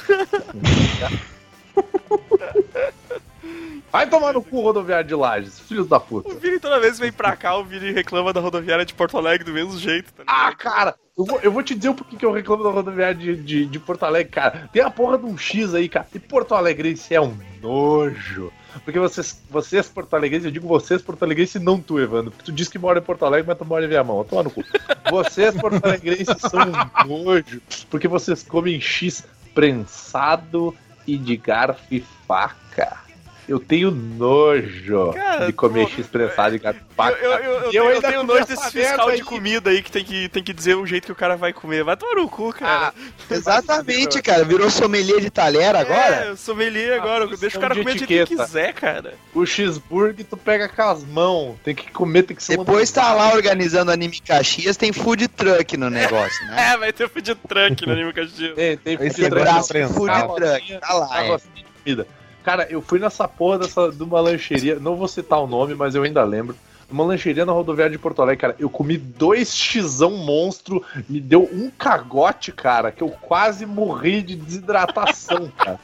Vai tomar no cu rodoviário de Lages, filhos da puta. O Vini toda vez vem pra cá, o Vini reclama da rodoviária de Porto Alegre do mesmo jeito, tá? Ah, cara, eu vou, eu vou te dizer o porquê que eu reclamo da rodoviária de, de, de Porto Alegre, cara. Tem a porra de um X aí, cara. E Porto Alegrense é um nojo. Porque vocês, vocês Porto Alegrenses, eu digo vocês Porto Alegrenses não tu, Evandro. Porque tu diz que mora em Porto Alegre, mas tu mora em Viamão. Toma no cu. Vocês Porto Alegrenses são um nojo. Porque vocês comem X prensado e de garfo e faca. Eu tenho nojo Cara, de comer pô, X prensado e garfo e Eu, eu, eu, eu, ainda tenho nojo desse fiscal de aí. comida aí que tem, que tem que dizer o jeito que o cara vai comer. Vai tomar no cu, cara. Ah, Exatamente, cara. Virou sommelier de talher agora? É, eu sommelier agora. questão Deixa o cara de comer do jeito que quiser, cara. O cheeseburger tu pega com as mãos. Tem que comer, tem que ser Depois tá lá organizando Anime Caxias, tem food truck no negócio, né? É, vai ter food truck no Anime Caxias. Tem, tem Esse Tem food truck, food truck, tá lá, é. de comida. Cara, eu fui nessa porra dessa, de uma lancheria, não vou citar o nome, mas eu ainda lembro. Uma lancheria na rodoviária de Porto Alegre, cara. Eu comi dois xizão monstro, me deu um cagote, cara, que eu quase morri de desidratação, cara.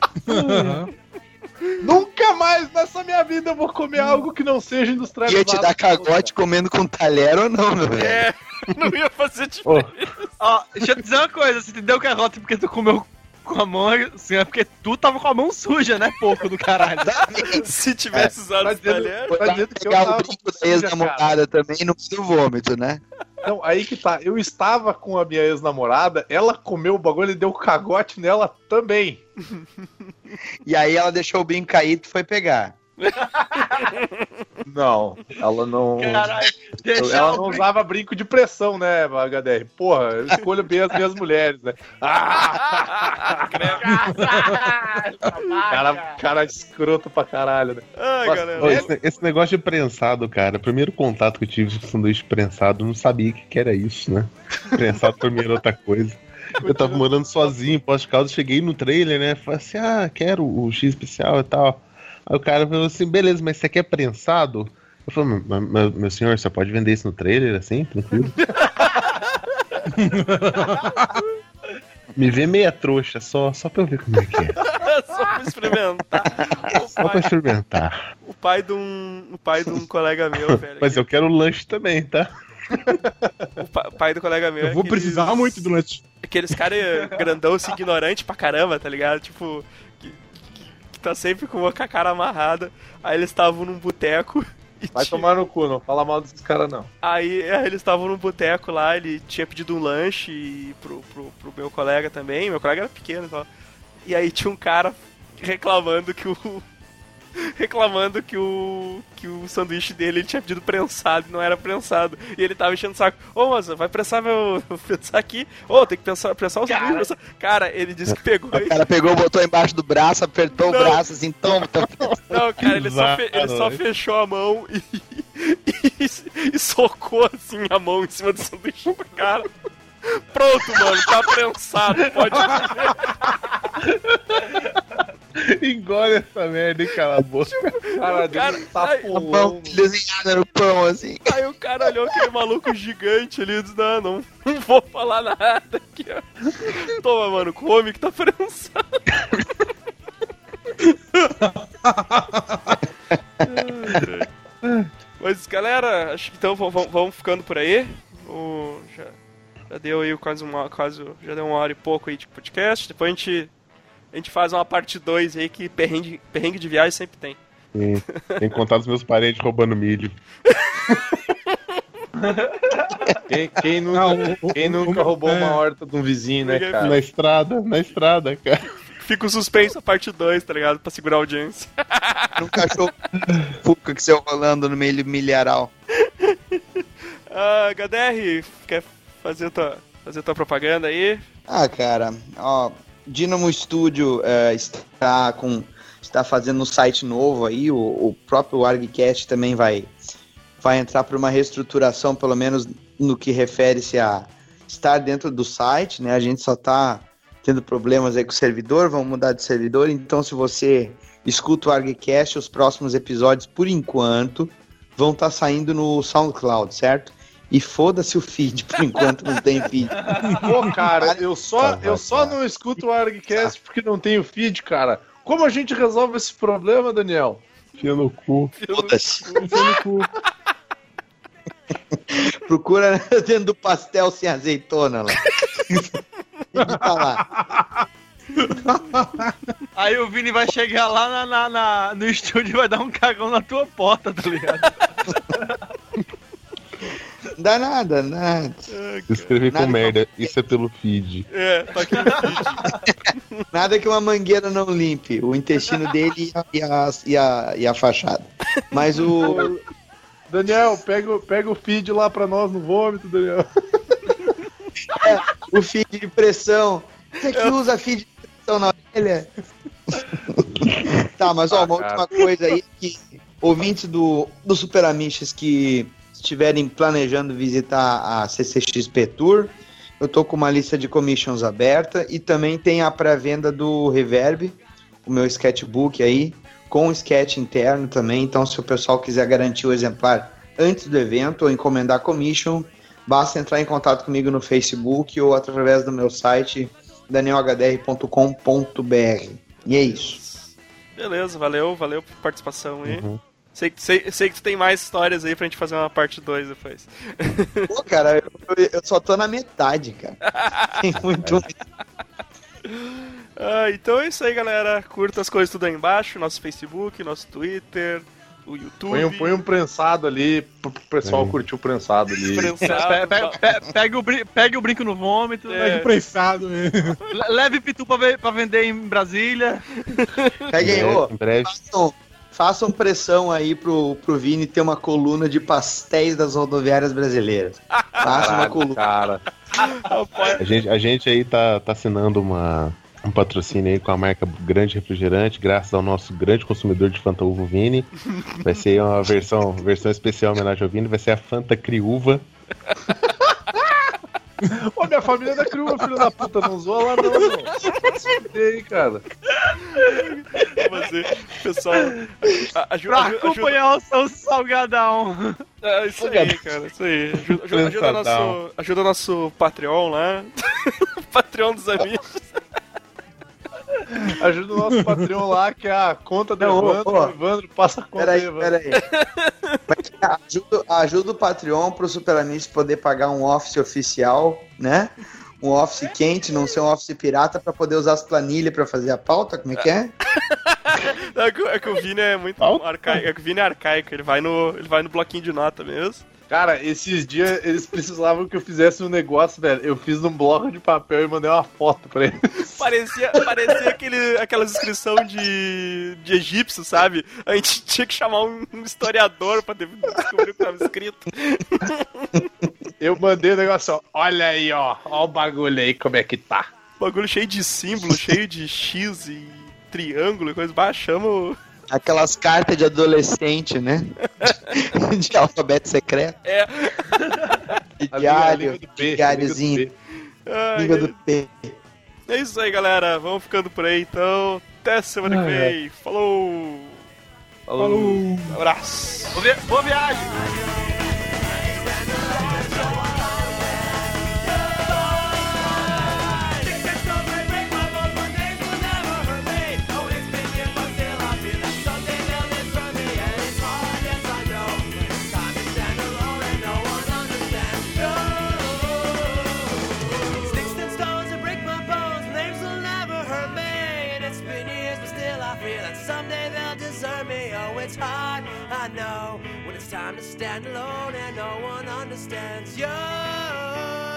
Nunca mais nessa minha vida eu vou comer algo que não seja industrializado. Ia te dar cagote comendo com talher ou não, meu velho? É, não ia fazer diferença. Ó, deixa eu te dizer uma coisa, se tu deu carrota porque tu comeu com a mão, assim, é porque tu tava com a mão suja, né, porco do caralho? Se tivesse usado tá esse dizendo- talher. eu pegar o tava brinco com da ex-namorada também no do vômito, né? Não, aí que tá. Eu estava com a minha ex-namorada, ela comeu o bagulho e deu cagote nela também. E aí ela deixou o brinco cair e tu foi pegar. Não, ela não. Caralho, Ela não brinco- usava brinco de pressão, né, HDR? Porra, eu escolho bem as minhas mulheres, né? Ah! cara, cara escroto pra caralho, né? Ai, ô, esse, esse negócio de prensado, cara, primeiro contato que eu tive com sanduíche prensado, eu não sabia o que, que era isso, né? Prensado pra mim era outra coisa. Eu tava morando sozinho em Posto Caldas, cheguei no trailer, né? Falei assim, ah, quero o X especial e tal. Aí o cara falou assim, beleza, mas você quer prensado? Eu falei, "Mas- mas- meu senhor, você pode vender isso no trailer assim, tranquilo? Me vê meia trouxa, só, só pra eu ver como é que é. Só pra experimentar. O Só pra pai, experimentar. o pai de um. O pai de um colega meu, velho. Mas eu quero o lanche também, tá? O pa- pai do colega meu. Eu é vou aqueles- precisar muito do lanche. Aqueles caras grandão, assim, ignorante pra caramba, tá ligado? Tipo, que, tá sempre com a cara amarrada. Aí eles estavam num boteco. e Vai tinha- tomar no cu, não fala mal desses caras, não. Aí é, eles estavam num boteco lá, ele tinha pedido um lanche e pro, pro, pro meu colega também. Meu colega era pequeno e tal. E aí tinha um cara reclamando que o. Reclamando que o. que o sanduíche dele ele tinha pedido prensado e não era prensado. E ele tava enchendo o saco. Ô, moça, vai prensar meu. prensar aqui. Ô, tem que prensar, prensar o sanduíche. prensar." Cara, ele disse que pegou O cara pegou, botou embaixo do braço, apertou Não. o braço assim, toma, toma. Não, cara, ele só, fe- ele só fechou a mão e, e, e socou assim a mão em cima do sanduíche cara. Pronto, mano, tá prensado, pode. Engole essa merda e cala a boca. Cara, cara- deu um tapolão. Pão desenhada no pão, assim. Aí o cara olhou aquele maluco gigante ali e disse, não, não, não vou falar nada aqui, ó. Toma, mano, come que tá prensado. Mas, galera, acho que então vamos, vamos- vamos ficando por aí. O, já, já deu aí quase uma, quase, já deu uma hora e pouco aí de podcast. Depois a gente, a gente faz uma parte 2 aí que perrengue, perrengue de viagem sempre tem. Sim. Tem que contar dos meus parentes roubando milho. Quem, quem nunca, Não, quem nunca roubou é, uma horta de um vizinho, né, cara? Na estrada, na estrada, cara. Fica o suspenso a parte 2, tá ligado? Pra segurar a audiência. Um cachorro fuca que saiu rolando no meio do milharal. Ah, HDR, quer fazer tua, fazer tua propaganda aí? Ah, cara, ó, Dynamo Studio é, está com está fazendo um site novo aí, o, o próprio ArgCast também vai vai entrar para uma reestruturação, pelo menos no que refere-se a estar dentro do site, né? A gente só está tendo problemas aí com o servidor, vamos mudar de servidor, então se você escuta o ArgCast, os próximos episódios, por enquanto, vão estar saindo no SoundCloud, certo? E foda-se o feed, por enquanto não tem feed. Pô, cara, eu só, eu só não escuto o ArgCast porque não tenho feed, cara. Como a gente resolve esse problema, Daniel? Enfia no cu. Foda-se. Enfia no cu. Procura dentro do pastel sem azeitona lá. Tá lá. Aí o Vini vai chegar lá na, na- na- no estúdio e vai dar um cagão na tua porta, tá ligado? Não dá nada, nada. Se escrever com Nada merda, isso é pelo feed. É, tá aqui no feed. Nada que uma mangueira não limpe. O intestino dele e a, e a, e a, e a fachada. Mas o. Daniel, pega, o- pega o feed lá pra nós no vômito, Daniel. O feed de pressão. Você que usa feed de pressão na orelha? tá, mas ó, uma Ah, cara. última coisa aí que ouvintes do, do Super Amiches que estiverem planejando visitar a CCXP Tour, eu tô com uma lista de commissions aberta e também tem a pré-venda do Reverb, o meu sketchbook aí, com sketch interno também. Então, se o pessoal quiser garantir o exemplar antes do evento ou encomendar commission, basta entrar em contato comigo no Facebook ou através do meu site danielhdr.com.br. E é isso. Beleza, valeu, valeu por participação aí. Uhum. Sei, sei, sei que tu tem mais histórias aí pra gente fazer uma parte 2 depois. Pô, cara, eu, eu só tô na metade, cara. Tem muito. Ah, então é isso aí, galera. Curta as coisas tudo aí embaixo, nosso Facebook, nosso Twitter, o YouTube. Põe, um- põe um prensado ali pro pessoal É. curtir o prensado ali. prensado. O, brin- pega o brinco no vômito, É. Pega prensado mesmo. le- leve pitu pra, ver- pra vender em Brasília. Peguem, É, ô, em breve. façam, façam pressão aí pro, pro Vini ter uma coluna de pastéis das rodoviárias brasileiras. Faça uma coluna. cara. A gente, a gente aí tá, tá assinando uma, um patrocínio aí com a marca Grande Refrigerante, graças ao nosso grande consumidor de Fanta Uva, Vini. Vai ser uma versão, versão especial em homenagem ao Vini, vai ser a Fanta Criúva. Ô, minha família é da crua, filho da puta. Não zoa lá, não, meu. Se aí, cara. Você, pessoal, ajuda, Pra acompanhar o seu salgadão. é isso aí, cara, isso aí. Ajuda, ajuda, ajuda nosso, ajuda nosso Patreon lá. Patreon dos amigos. Ajuda o nosso Patreon lá, que é a conta do Não, Evandro. Evandro passa a conta aí, Peraí, Evandro. peraí. Ajuda, ajuda o Patreon pro Super Amigos poder pagar um office oficial, né? Um office quente, não ser um office pirata, pra poder usar as planilhas pra fazer a pauta, como é que é? É que, é que o Vini é muito arcaico. É que o Vini é arcaico, ele vai no, ele vai no bloquinho de nota mesmo. Cara, esses dias eles precisavam que eu fizesse um negócio, velho. Eu fiz num bloco de papel e mandei uma foto pra eles. Parecia, parecia aquele, aquelas inscrições de, de egípcio, sabe? A gente tinha que chamar um, historiador pra de- descobrir o que tava escrito. Eu mandei o negócio, ó. Olha aí, ó. Ó o bagulho aí, como é que tá. Bagulho cheio de símbolo, cheio de X e triângulo e coisa. Bah, chama o... Aquelas cartas de adolescente, né? de alfabeto secreto. É. De diário, diáriozinho, a língua do P. É isso aí, galera. Vamos ficando por aí, então. Até semana que Ai, vem. Falou! Falou. Abraço! Boa, vi- boa viagem! Time to stand alone and no one understands you.